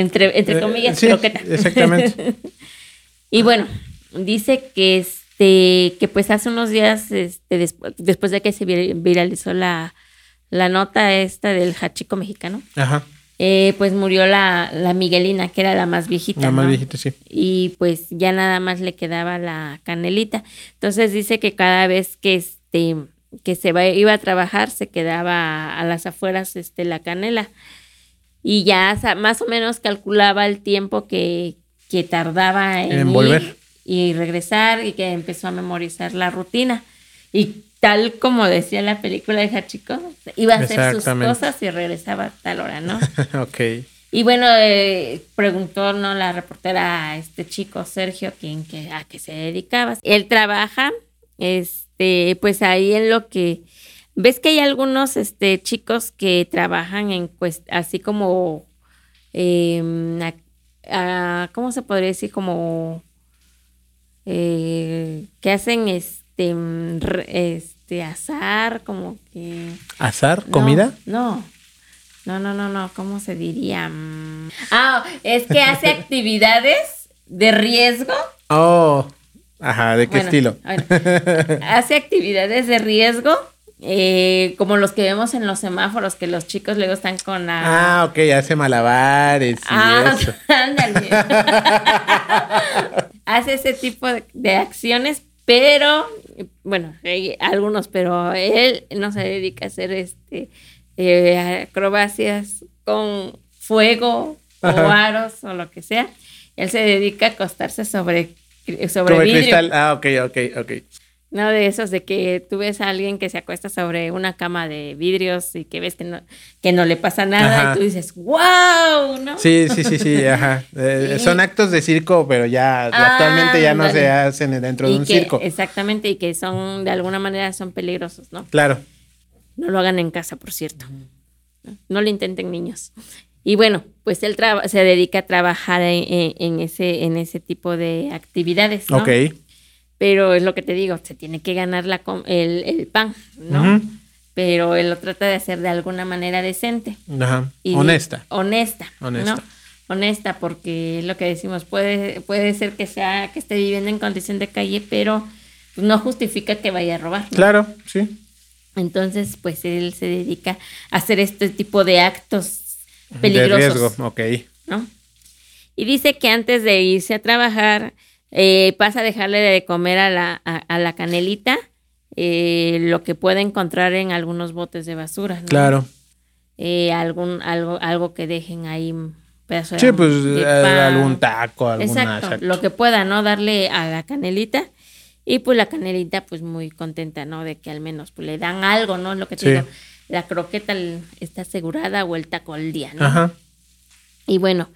Entre, entre eh, comillas, croqueta. Exactamente. y bueno, dice que este, que pues hace unos días, este, después de que se viralizó la, la nota esta del hachico mexicano. Ajá eh, pues murió la, la, Miguelina, que era la más viejita. La más viejita, sí. Y pues ya nada más le quedaba la canelita. Entonces dice que cada vez que este que se iba a trabajar se quedaba a las afueras este la canela y ya más o menos calculaba el tiempo que, que tardaba en, volver y regresar y que empezó a memorizar la rutina y tal como decía la película de Hachiko, iba a hacer sus cosas y regresaba a tal hora, ¿no? ok. Y bueno, eh, preguntó no la reportera a este chico Sergio quién que a qué se dedicaba. Él trabaja, este, pues ahí en lo que ves que hay algunos este chicos que trabajan en así como em, ¿cómo se podría decir? como eh, que hacen este este, mm, este azar, como que... ¿Azar? ¿Comida? No, no, no, no, no, ¿cómo se diría? Mm. Ah, es que hace actividades de riesgo. Oh, ajá, ¿de qué estilo? hace actividades de riesgo. Eh, como los que vemos en los semáforos, que los chicos luego están con la... Ah, ok, hace malabares y ah, eso. Ándale. hace ese tipo de acciones, pero bueno, hay algunos, pero él no se dedica a hacer este eh, acrobacias con fuego o aros o lo que sea. Él se dedica a acostarse sobre, sobre, vidrio. Cristal. Ah, ok, ok, ok. No de esos de que tú ves a alguien que se acuesta sobre una cama de vidrios y que ves que no, que no le pasa nada y tú dices, wow, ¿no? Sí, sí, sí, sí, ajá. Eh, son actos de circo, pero ya actualmente ya no se hacen dentro de un circo. Exactamente, y que son, de alguna manera, son peligrosos, ¿no? Claro. No lo hagan en casa, por cierto. No lo intenten niños. Y bueno, pues él se dedica a trabajar en, ese, en ese tipo de actividades, ¿no? Ok pero es lo que te digo, se tiene que ganar la, el, pan, ¿no? Pero él lo trata de hacer de alguna manera decente. Ajá. honesta. honesta. Honesta. ¿no? Honesta, porque es lo que decimos, puede, puede ser que sea, que esté viviendo en condición de calle, pero no justifica que vaya a robar. Claro, sí. Entonces, pues él se dedica a hacer este tipo de actos peligrosos. De riesgo, ok. ¿no? Y dice que antes de irse a trabajar, eh, pasa a dejarle de comer a la, a, la canelita eh, lo que puede encontrar en algunos botes de basura. Claro. Eh, algún, algo, algo que dejen ahí un pedazo de, sí, pues algún taco, alguna Exacto, lo que pueda, ¿no? Darle a la canelita. Y pues la canelita, pues muy contenta, ¿no? De que al menos pues, le dan algo, ¿no? Lo que te digo, la croqueta está asegurada o el taco al día, ¿no? Ajá. Y bueno,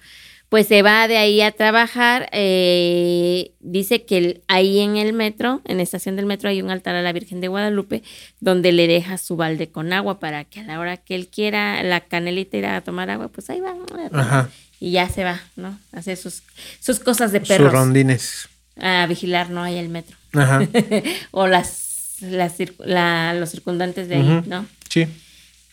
pues se va de ahí a trabajar. eh, dice que el- ahí en el metro, en la estación del metro, hay un altar a la Virgen de Guadalupe donde le deja su balde con agua para que a la hora que él quiera, la canelita ir a tomar agua, pues ahí va. Ajá. Y ya se va, ¿no? A hacer sus, sus cosas de Sus perros. rondines. A vigilar, ¿no? Ahí el metro. Ajá. o las, la- los circundantes de ahí. ¿no? Sí.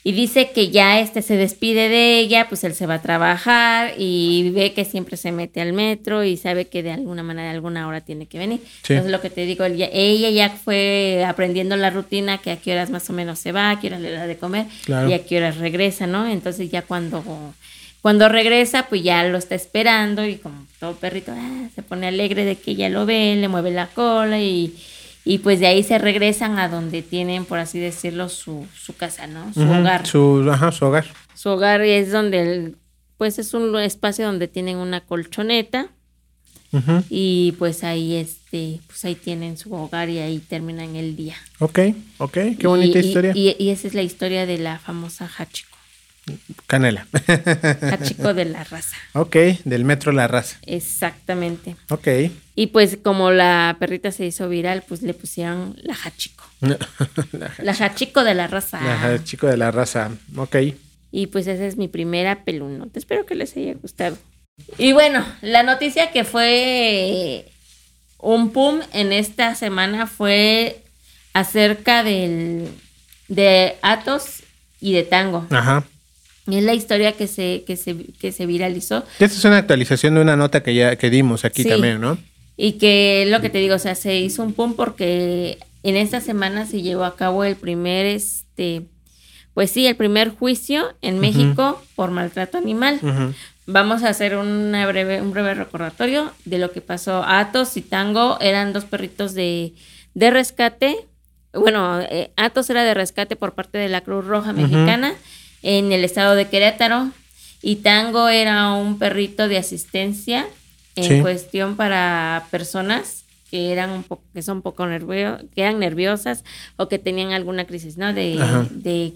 Y dice que ya este se despide de ella, pues él se va a trabajar y ve que siempre se mete al metro y sabe que de alguna manera, de alguna hora tiene que venir. Sí. Entonces lo que te digo, ella ya fue aprendiendo la rutina, que a qué horas más o menos se va, a qué horas le da de comer Claro. y a qué horas regresa, ¿no? Entonces ya cuando, cuando regresa, pues ya lo está esperando y como todo perrito ah, se pone alegre de que ella lo ve, le mueve la cola y... Y pues de ahí se regresan a donde tienen, por así decirlo, su, su casa, ¿no? Su hogar. Su, ajá, su hogar. Su hogar es donde, el- pues es un espacio donde tienen una colchoneta y pues ahí este, pues ahí tienen su hogar y ahí terminan el día. Ok, ok. Qué bonita Y- y- historia. Y, y esa es la historia de la famosa Hachiko, Canela. Hachiko de la raza. ok, del metro La Raza. Exactamente. Ok. Y pues como la perrita se hizo viral, pues le pusieron la Hachiko. la, Hachiko de la raza. la- chico de la raza. Ok. Y pues esa es mi primera pelunota. Espero que les haya gustado. Y bueno, la noticia que fue un pum en esta semana fue acerca del de Atos y de Tango. Ajá. Es la historia que se, que se, que se viralizó. Esta es una actualización de una nota que ya que dimos aquí Sí. también, ¿no? Y que lo que te digo, o sea, se hizo un pum porque en esta semana se llevó a cabo el primer, este, pues sí, el primer juicio en México por maltrato animal. Vamos a hacer una breve, un breve recordatorio de lo que pasó. Atos y Tango eran dos perritos de, de rescate. Bueno, eh, Atos era de rescate por parte de la Cruz Roja Mexicana en el estado de Querétaro. Y Tango era un perrito de asistencia en Sí. cuestión para personas que eran un poco, que son un poco nervio, que eran nerviosas o que tenían alguna crisis, ¿no? De, de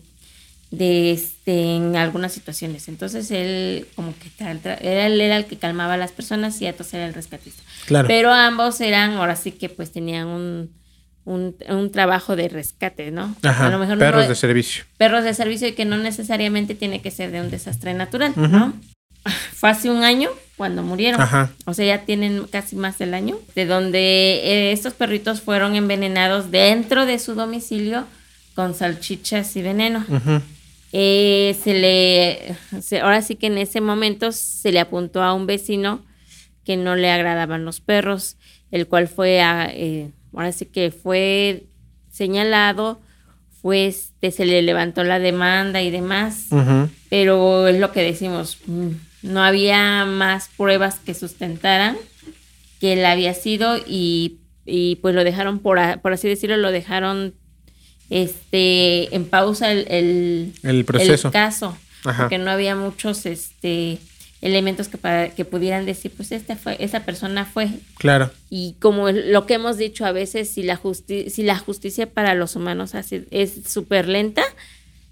de este en algunas situaciones. Entonces él como que él era el que calmaba a las personas y Atos era el rescatista. Claro. Pero ambos eran, ahora sí que pues tenían un, un, un trabajo de rescate, ¿no? Ajá. A lo mejor Perros no- de servicio. perros de servicio y que no necesariamente tiene que ser de un desastre natural, ¿no? Fue hace un año cuando murieron. Ajá. O sea, ya tienen casi más del año. De donde eh, estos perritos fueron envenenados dentro de su domicilio con salchichas y veneno. Eh, se le, se- ahora sí que en ese momento se le apuntó a un vecino que no le agradaban los perros, el cual fue, a, eh, ahora sí que fue señalado, este, se le levantó la demanda y demás, pero es lo que decimos, mm, no había más pruebas que sustentaran que él había sido y, y pues lo dejaron, por, por así decirlo, lo dejaron este en pausa el, el, El proceso. el caso, Ajá. porque no había muchos este elementos que para que pudieran decir, pues esta fue, esa persona fue. Claro. Y como lo que hemos dicho a veces, si la, justi- si la justicia para los humanos así es súper lenta,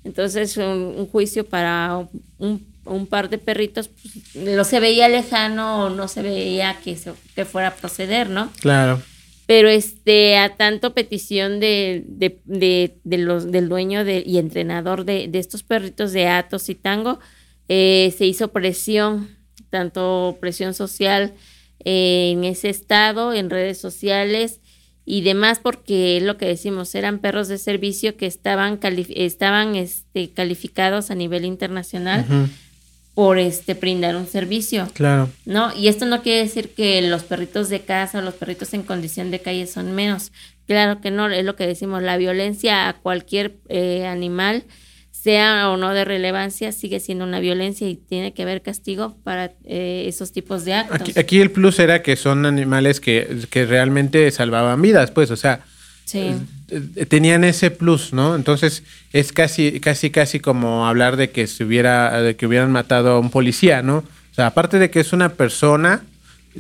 entonces un, un juicio para un, un par de perritos pues, no se veía lejano o no se veía que, se- que fuera a proceder, ¿no? Claro. Pero este, a tanto petición de, de, de, de los, del dueño de, y entrenador de, de estos perritos de Atos y Tango, eh, se hizo presión, tanto presión social eh, en ese estado, en redes sociales y demás, porque es lo que decimos, eran perros de servicio que estaban, estaban este, calificados a nivel internacional por este, brindar un servicio. Claro. ¿no? Y esto no quiere decir que los perritos de casa o los perritos en condición de calle son menos. Claro que no, es lo que decimos, la violencia a cualquier eh, animal, sea o no de relevancia, sigue siendo una violencia y tiene que haber castigo para eh, esos tipos de actos. Aquí, aquí el plus era que son animales que, que realmente salvaban vidas, pues, o sea, Sí, eh, tenían ese plus, ¿no? Entonces es casi, casi, casi como hablar de que se hubiera, de que hubieran matado a un policía, ¿no? O sea, aparte de que es una persona,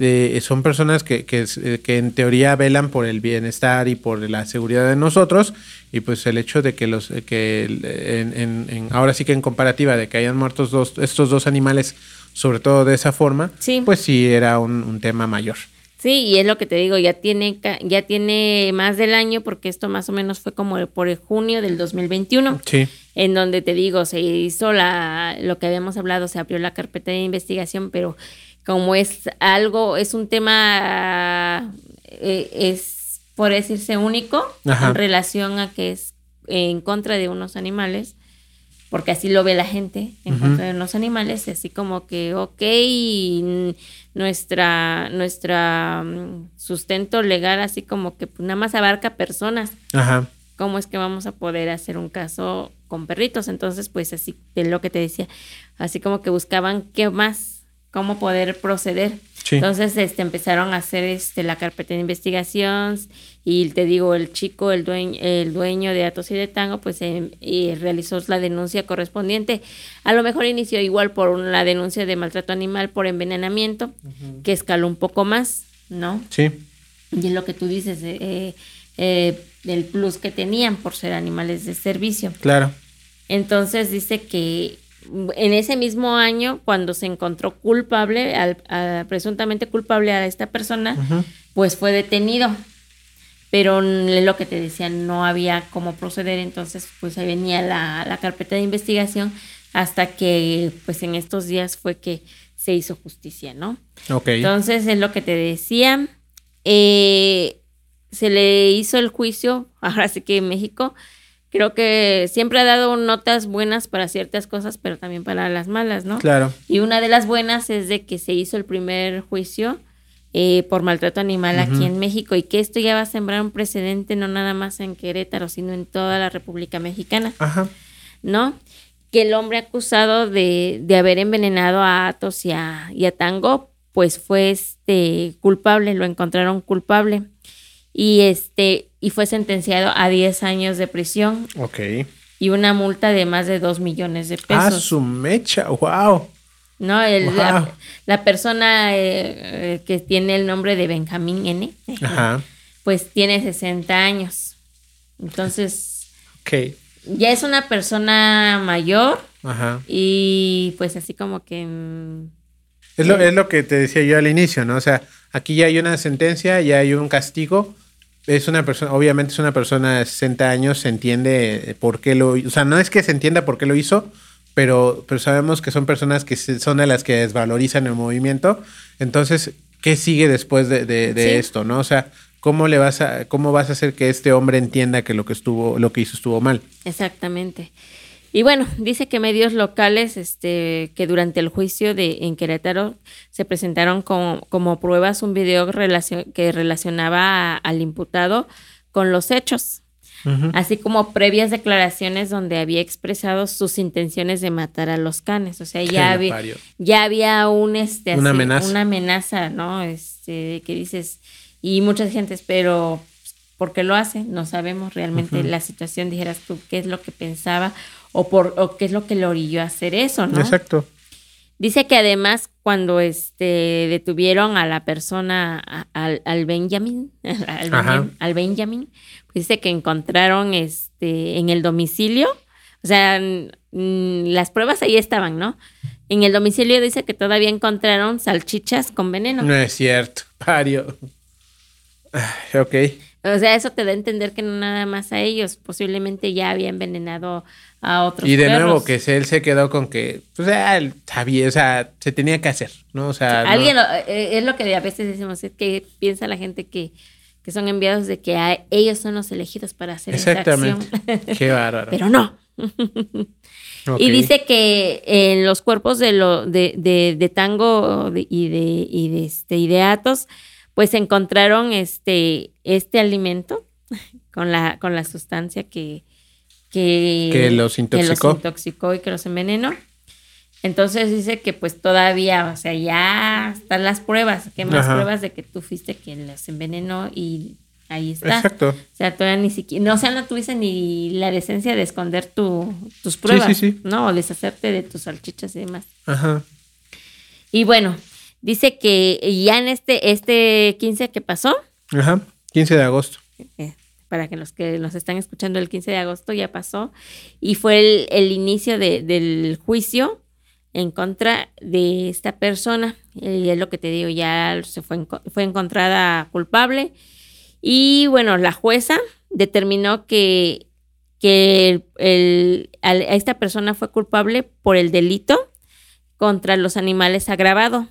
eh, son personas que, eh, que en teoría velan por el bienestar y por la seguridad de nosotros, y pues el hecho de que los, que en, en- en- ahora sí que en comparativa de que hayan muerto dos, estos dos animales sobre todo de esa forma, Sí. pues sí era un, un tema mayor. Sí, y es lo que te digo, ya tiene, ya tiene más del año, porque esto más o menos fue como por el junio del 2021. Sí, en donde te digo, se hizo la, lo que habíamos hablado, se abrió la carpeta de investigación, pero como es algo, es un tema, eh, es por decirse único Ajá. en relación a que es en contra de unos animales, porque así lo ve la gente, en contra de unos animales, así como que, ok, nuestra, nuestra mm, sustento legal, así como que pues, nada más abarca personas ajá, cómo es que vamos a poder hacer un caso con perritos. Entonces, pues así de lo que te decía, así como que buscaban qué más, cómo poder proceder. Sí. Entonces, este, empezaron a hacer este, la carpeta de investigación y te digo, el chico, el dueño, el dueño de Atos y de Tango, pues em, y realizó la denuncia correspondiente. A lo mejor inició igual por una denuncia de maltrato animal por envenenamiento, que escaló un poco más, ¿no? sí, Y es lo que tú dices, eh, eh, el plus que tenían por ser animales de servicio. claro. Entonces dice que en ese mismo año, cuando se encontró culpable, al, a- presuntamente culpable a esta persona, pues fue detenido. Pero lo que te decía, no había cómo proceder, entonces pues ahí venía la, la carpeta de investigación hasta que pues en estos días fue que se hizo justicia, ¿no? Entonces, es lo que te decía. eh, se le hizo el juicio, ahora sí que en México, creo que siempre ha dado notas buenas para ciertas cosas, pero también para las malas, ¿no? Claro. Y una de las buenas es de que se hizo el primer juicio eh, por maltrato animal aquí en México y que esto ya va a sembrar un precedente no nada más en Querétaro, sino en toda la República Mexicana. Ajá. ¿no? Que el hombre acusado de, de haber envenenado a Atos y a, y a Tango, pues fue este culpable, lo encontraron culpable. Y este, y fue sentenciado a 10 años de prisión Ok. y una multa de más de 2 millones de Ah, pesos. su mecha. Wow. ¿No? El- Wow. la, la persona eh, eh, que tiene el nombre de Benjamín N, Ajá. pues tiene 60 años. Entonces, Ok. ya es una persona mayor Ajá. y pues así como que... mm, Es lo, es lo que te decía yo al inicio, ¿no? O sea, aquí ya hay una sentencia, ya hay un castigo. Es una persona, obviamente es una persona de 60 años, se entiende por qué lo O sea, no es que se entienda por qué lo hizo, pero, pero sabemos que son personas que son de las que desvalorizan el movimiento. Entonces, ¿qué sigue después de, de- de Sí. esto, no? O sea, ¿cómo le vas a, cómo vas a hacer que este hombre entienda que lo que estuvo, lo que hizo estuvo mal? Exactamente. Y bueno, dice que medios locales, este, que durante el juicio de en Querétaro se presentaron como, como pruebas un video relacio- que relacionaba a- al imputado con los hechos, así como previas declaraciones donde había expresado sus intenciones de matar a los canes. O sea, ya había, ya había un este Una así, amenaza. una amenaza, ¿no? Este, que dices, y mucha gente, pero ¿por qué lo hace? No sabemos realmente la situación, dijeras tú, qué es lo que pensaba o por o qué es lo que le orilló a hacer eso, ¿no? Exacto. Dice que además cuando este detuvieron a la persona, al, al Benjamin, al, Benjamin, pues dice que encontraron este en el domicilio, o sea, las pruebas ahí estaban, ¿no? En el domicilio dice que todavía encontraron salchichas con veneno. No es cierto. Pario. Ok. O sea, eso te da a entender que no nada más a ellos, posiblemente ya había envenenado a otros Y de perros. nuevo que él se quedó con que, pues, ah, él sabía, o sea, se tenía que hacer, ¿no? O sea, no- Alguien, lo- eh, es lo que a veces decimos, es que piensa la gente que, que son enviados de que a- ellos son los elegidos para hacer Exactamente. Qué bárbaro. Pero no. Y dice que en los cuerpos de, lo, de, de, de tango y, de, y, de, este, y de atos, pues encontraron este, este alimento con la, con la sustancia que, que, Que los intoxicó. intoxicó y que los envenenó. Entonces dice que pues todavía, o sea, ya están las pruebas, que más Ajá. pruebas de que tú fuiste quien los envenenó y ahí está. Exacto. O sea, todavía ni siquiera, no, o sea, no tuviste ni la decencia de esconder tu, tus pruebas, sí, sí. ¿no? O deshacerte de tus salchichas y demás. Ajá. Y bueno, dice que ya en este, este 15 que pasó, Ajá. 15 de agosto. eh, para que los que nos están escuchando el 15 de agosto ya pasó, y fue el, el inicio de- del juicio en contra de esta persona. Y es lo que te digo, ya se fue, fue encontrada culpable. Y bueno, la jueza determinó que, que el, a esta persona fue culpable por el delito contra los animales agravado.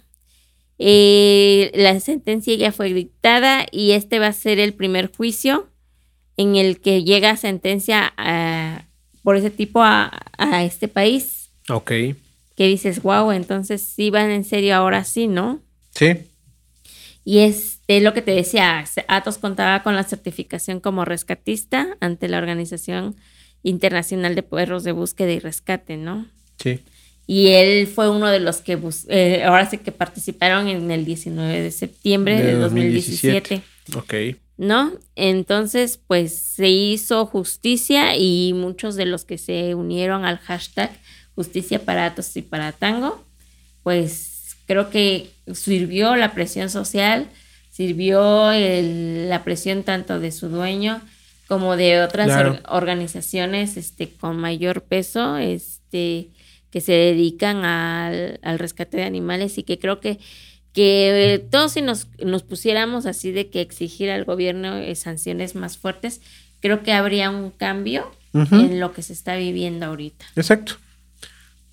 Eh, la sentencia ya fue dictada y este va a ser el primer juicio en el que llega sentencia por ese tipo a, a este país. Ok que dices, wow, entonces sí van en serio ahora sí, ¿no? Sí. Y este, lo que te decía, Atos contaba con la certificación como rescatista ante la Organización Internacional de Perros de Búsqueda y Rescate, ¿no? Sí. Y él fue uno de los que eh, ahora sí que participaron en el 19 de septiembre de, 2017. 2017. Ok. ¿No? Entonces, pues se hizo justicia y muchos de los que se unieron al hashtag Justicia para Atos y para Tango, pues creo que sirvió la presión social, sirvió la presión tanto de su dueño como de otras organizaciones este, con mayor peso este, que se dedican al, rescate de animales y que creo que, que todos si nos, nos pusiéramos así de que exigir al gobierno eh, sanciones más fuertes, creo que habría un cambio en lo que se está viviendo ahorita. Exacto.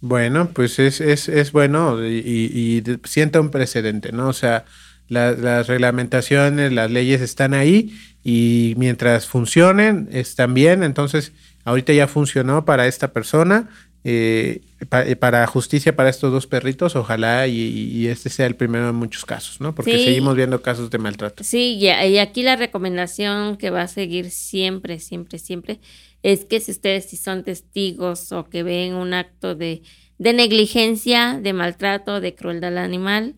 Bueno, pues es, es, es bueno y, y, sienta un precedente, ¿no? O sea, las reglamentaciones, las leyes están ahí y mientras funcionen, están bien. Entonces, ahorita ya funcionó para esta persona, eh, eh, para justicia para estos dos perritos, ojalá y, este sea el primero de muchos casos, ¿no? Porque seguimos viendo casos de maltrato. Sí, y aquí la recomendación que va a seguir siempre, siempre, siempre es que si ustedes si son testigos o que ven un acto de, de negligencia, de maltrato, de crueldad al animal,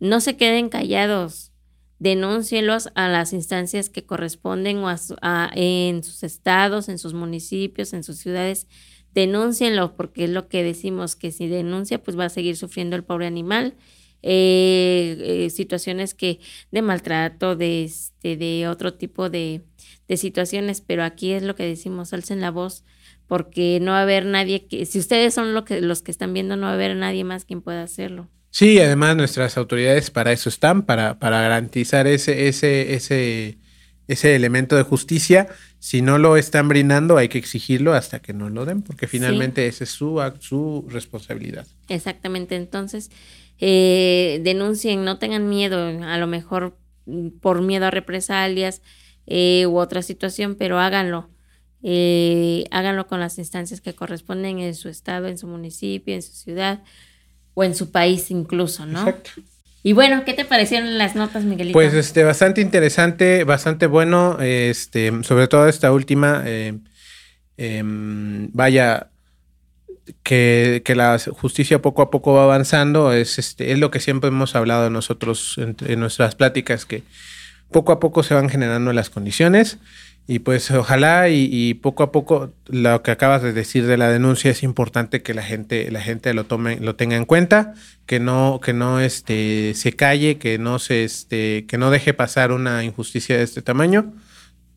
no se queden callados, denúncielos a las instancias que corresponden o a, en sus estados, en sus municipios, en sus ciudades, denúncienlo porque es lo que decimos, que si denuncia pues va a seguir sufriendo el pobre animal. Eh, eh, situaciones que de maltrato, de, este, de otro tipo de, de situaciones, pero aquí es lo que decimos, alcen la voz, porque no va a haber nadie que, si ustedes son lo que, los que están viendo, no va a haber nadie más quien pueda hacerlo. Sí, además nuestras autoridades para eso están, para, para garantizar ese, ese, ese, ese elemento de justicia. Si no lo están brindando, hay que exigirlo hasta que no lo den, porque finalmente esa es su, su responsabilidad. Exactamente, entonces eh, denuncien, no tengan miedo, a lo mejor mm, por miedo a represalias, eh, u otra situación, pero háganlo. Eh, háganlo con las instancias que corresponden en su estado, en su municipio, en su ciudad o en su país incluso, ¿no? Exacto. Y bueno, ¿qué te parecieron las notas, Miguelito? Pues este, bastante interesante, bastante bueno, este, sobre todo esta última, eh, em, vaya, que, la justicia poco a poco va avanzando, es, este, es lo que siempre hemos hablado nosotros en nuestras pláticas, que poco a poco se van generando las condiciones y pues ojalá y, poco a poco lo que acabas de decir de la denuncia es importante que la gente la gente lo tome lo tenga en cuenta que no que no este se calle que no se este que no deje pasar una injusticia de este tamaño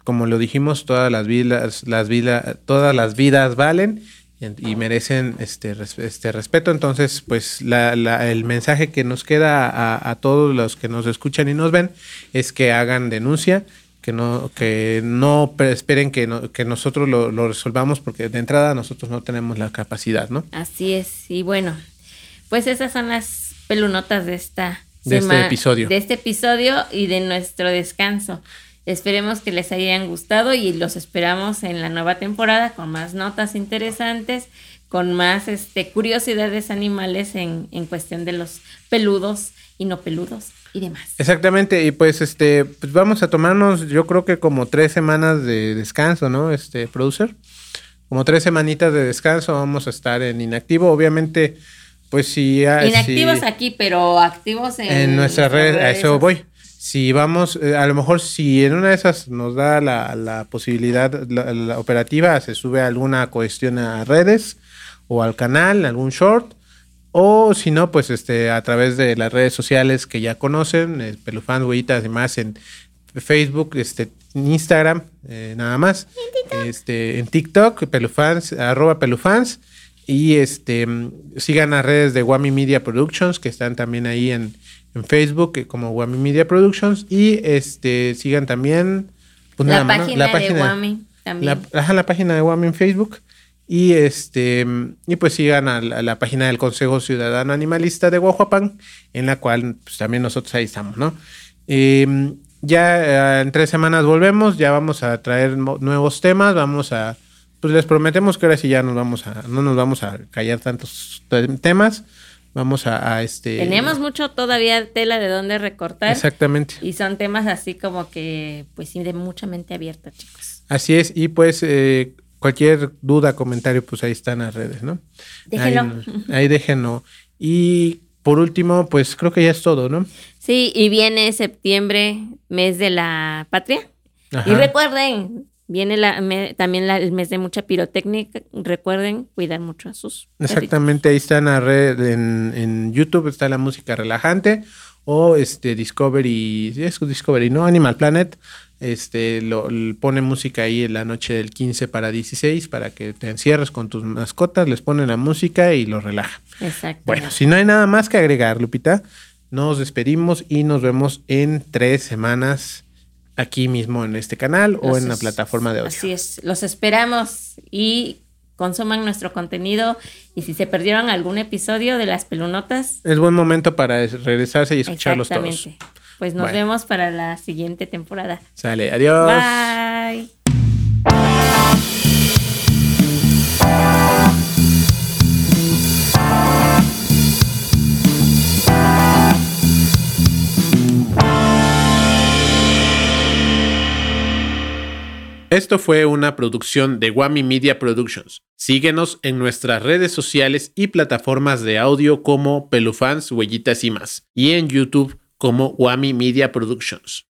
como lo dijimos todas las vidas las vidas todas las vidas valen y merecen este, este respeto. Entonces, pues el mensaje que nos queda a, todos los que nos escuchan y nos ven es que hagan denuncia, que no, que no esperen que, que nosotros lo, resolvamos, porque de entrada nosotros no tenemos la capacidad, ¿no? Así es. Y bueno, pues esas son las pelunotas de esta de este episodio. De este episodio y de nuestro descanso. Esperemos que les hayan gustado y los esperamos en la nueva temporada con más notas interesantes, con más este, curiosidades animales en, en cuestión de los peludos y no peludos y demás. Exactamente, y pues este, pues vamos a tomarnos, yo creo que como tres semanas de descanso, ¿no? Este, producer. Como tres semanitas de descanso, vamos a estar en inactivo. Obviamente, pues si. Inactivos aquí, pero activos en, en nuestras redes, a eso voy si vamos, eh, a lo mejor si en una de esas nos da la, posibilidad, la, operativa, se sube alguna cuestión a redes o al canal, algún short, o si no, pues este, a través de las redes sociales que ya conocen, el Pelufans, Huellitas y más en Facebook, este, en Instagram, eh, nada más, este, en TikTok, Pelufans, arroba Pelufans, Y este sigan las redes de Wami Media Productions, que están también ahí en, en Facebook eh, como Wami Media Productions. Y este sigan también pues la, página de Wami también. La, la página de Wami en Facebook. Y este y pues sigan a la, página del Consejo Ciudadano Animalista de Guajuapan, en la cual pues, también nosotros ahí estamos, ¿no? Em, ya eh, en tres semanas volvemos, ya vamos a traer nuevos temas, vamos a, pues les prometemos que ahora sí ya nos vamos a, no nos vamos a callar tantos temas, vamos a, este... Tenemos mucho todavía tela de dónde recortar. Exactamente. Y son temas así como que, pues sí, de mucha mente abierta, chicos. Así es, y pues eh, cualquier duda, comentario, pues ahí están las redes, ¿no? Déjenlo. Ahí, déjenlo. Y por último, pues creo que ya es todo, ¿no? Sí, y viene septiembre, mes de la patria. Y recuerden, viene la, también el mes de mucha pirotécnica. Recuerden cuidar mucho a sus. Exactamente, ahí está en la red, en, en YouTube está la música relajante o este Discovery, es Discovery, ¿no? Animal Planet este, lo, pone música ahí en la noche del 15 para 16 para que te encierres con tus mascotas, les pone la música y los relaja. Exacto. Bueno, si no hay nada más que agregar, Lupita, nos despedimos y nos vemos en tres semanas aquí mismo en este canal o en la plataforma de audio. Así es, los esperamos y consuman nuestro contenido y si se perdieron algún episodio de las pelunotas. Es buen momento para regresarse y escucharlos todos. Pues nos vemos para la siguiente temporada. Sale, adiós. Bye. Esto fue una producción de Wami Media Productions. Síguenos en nuestras redes sociales y plataformas de audio como Pelufans, Huellitas y más. Y en YouTube como Wami Media Productions.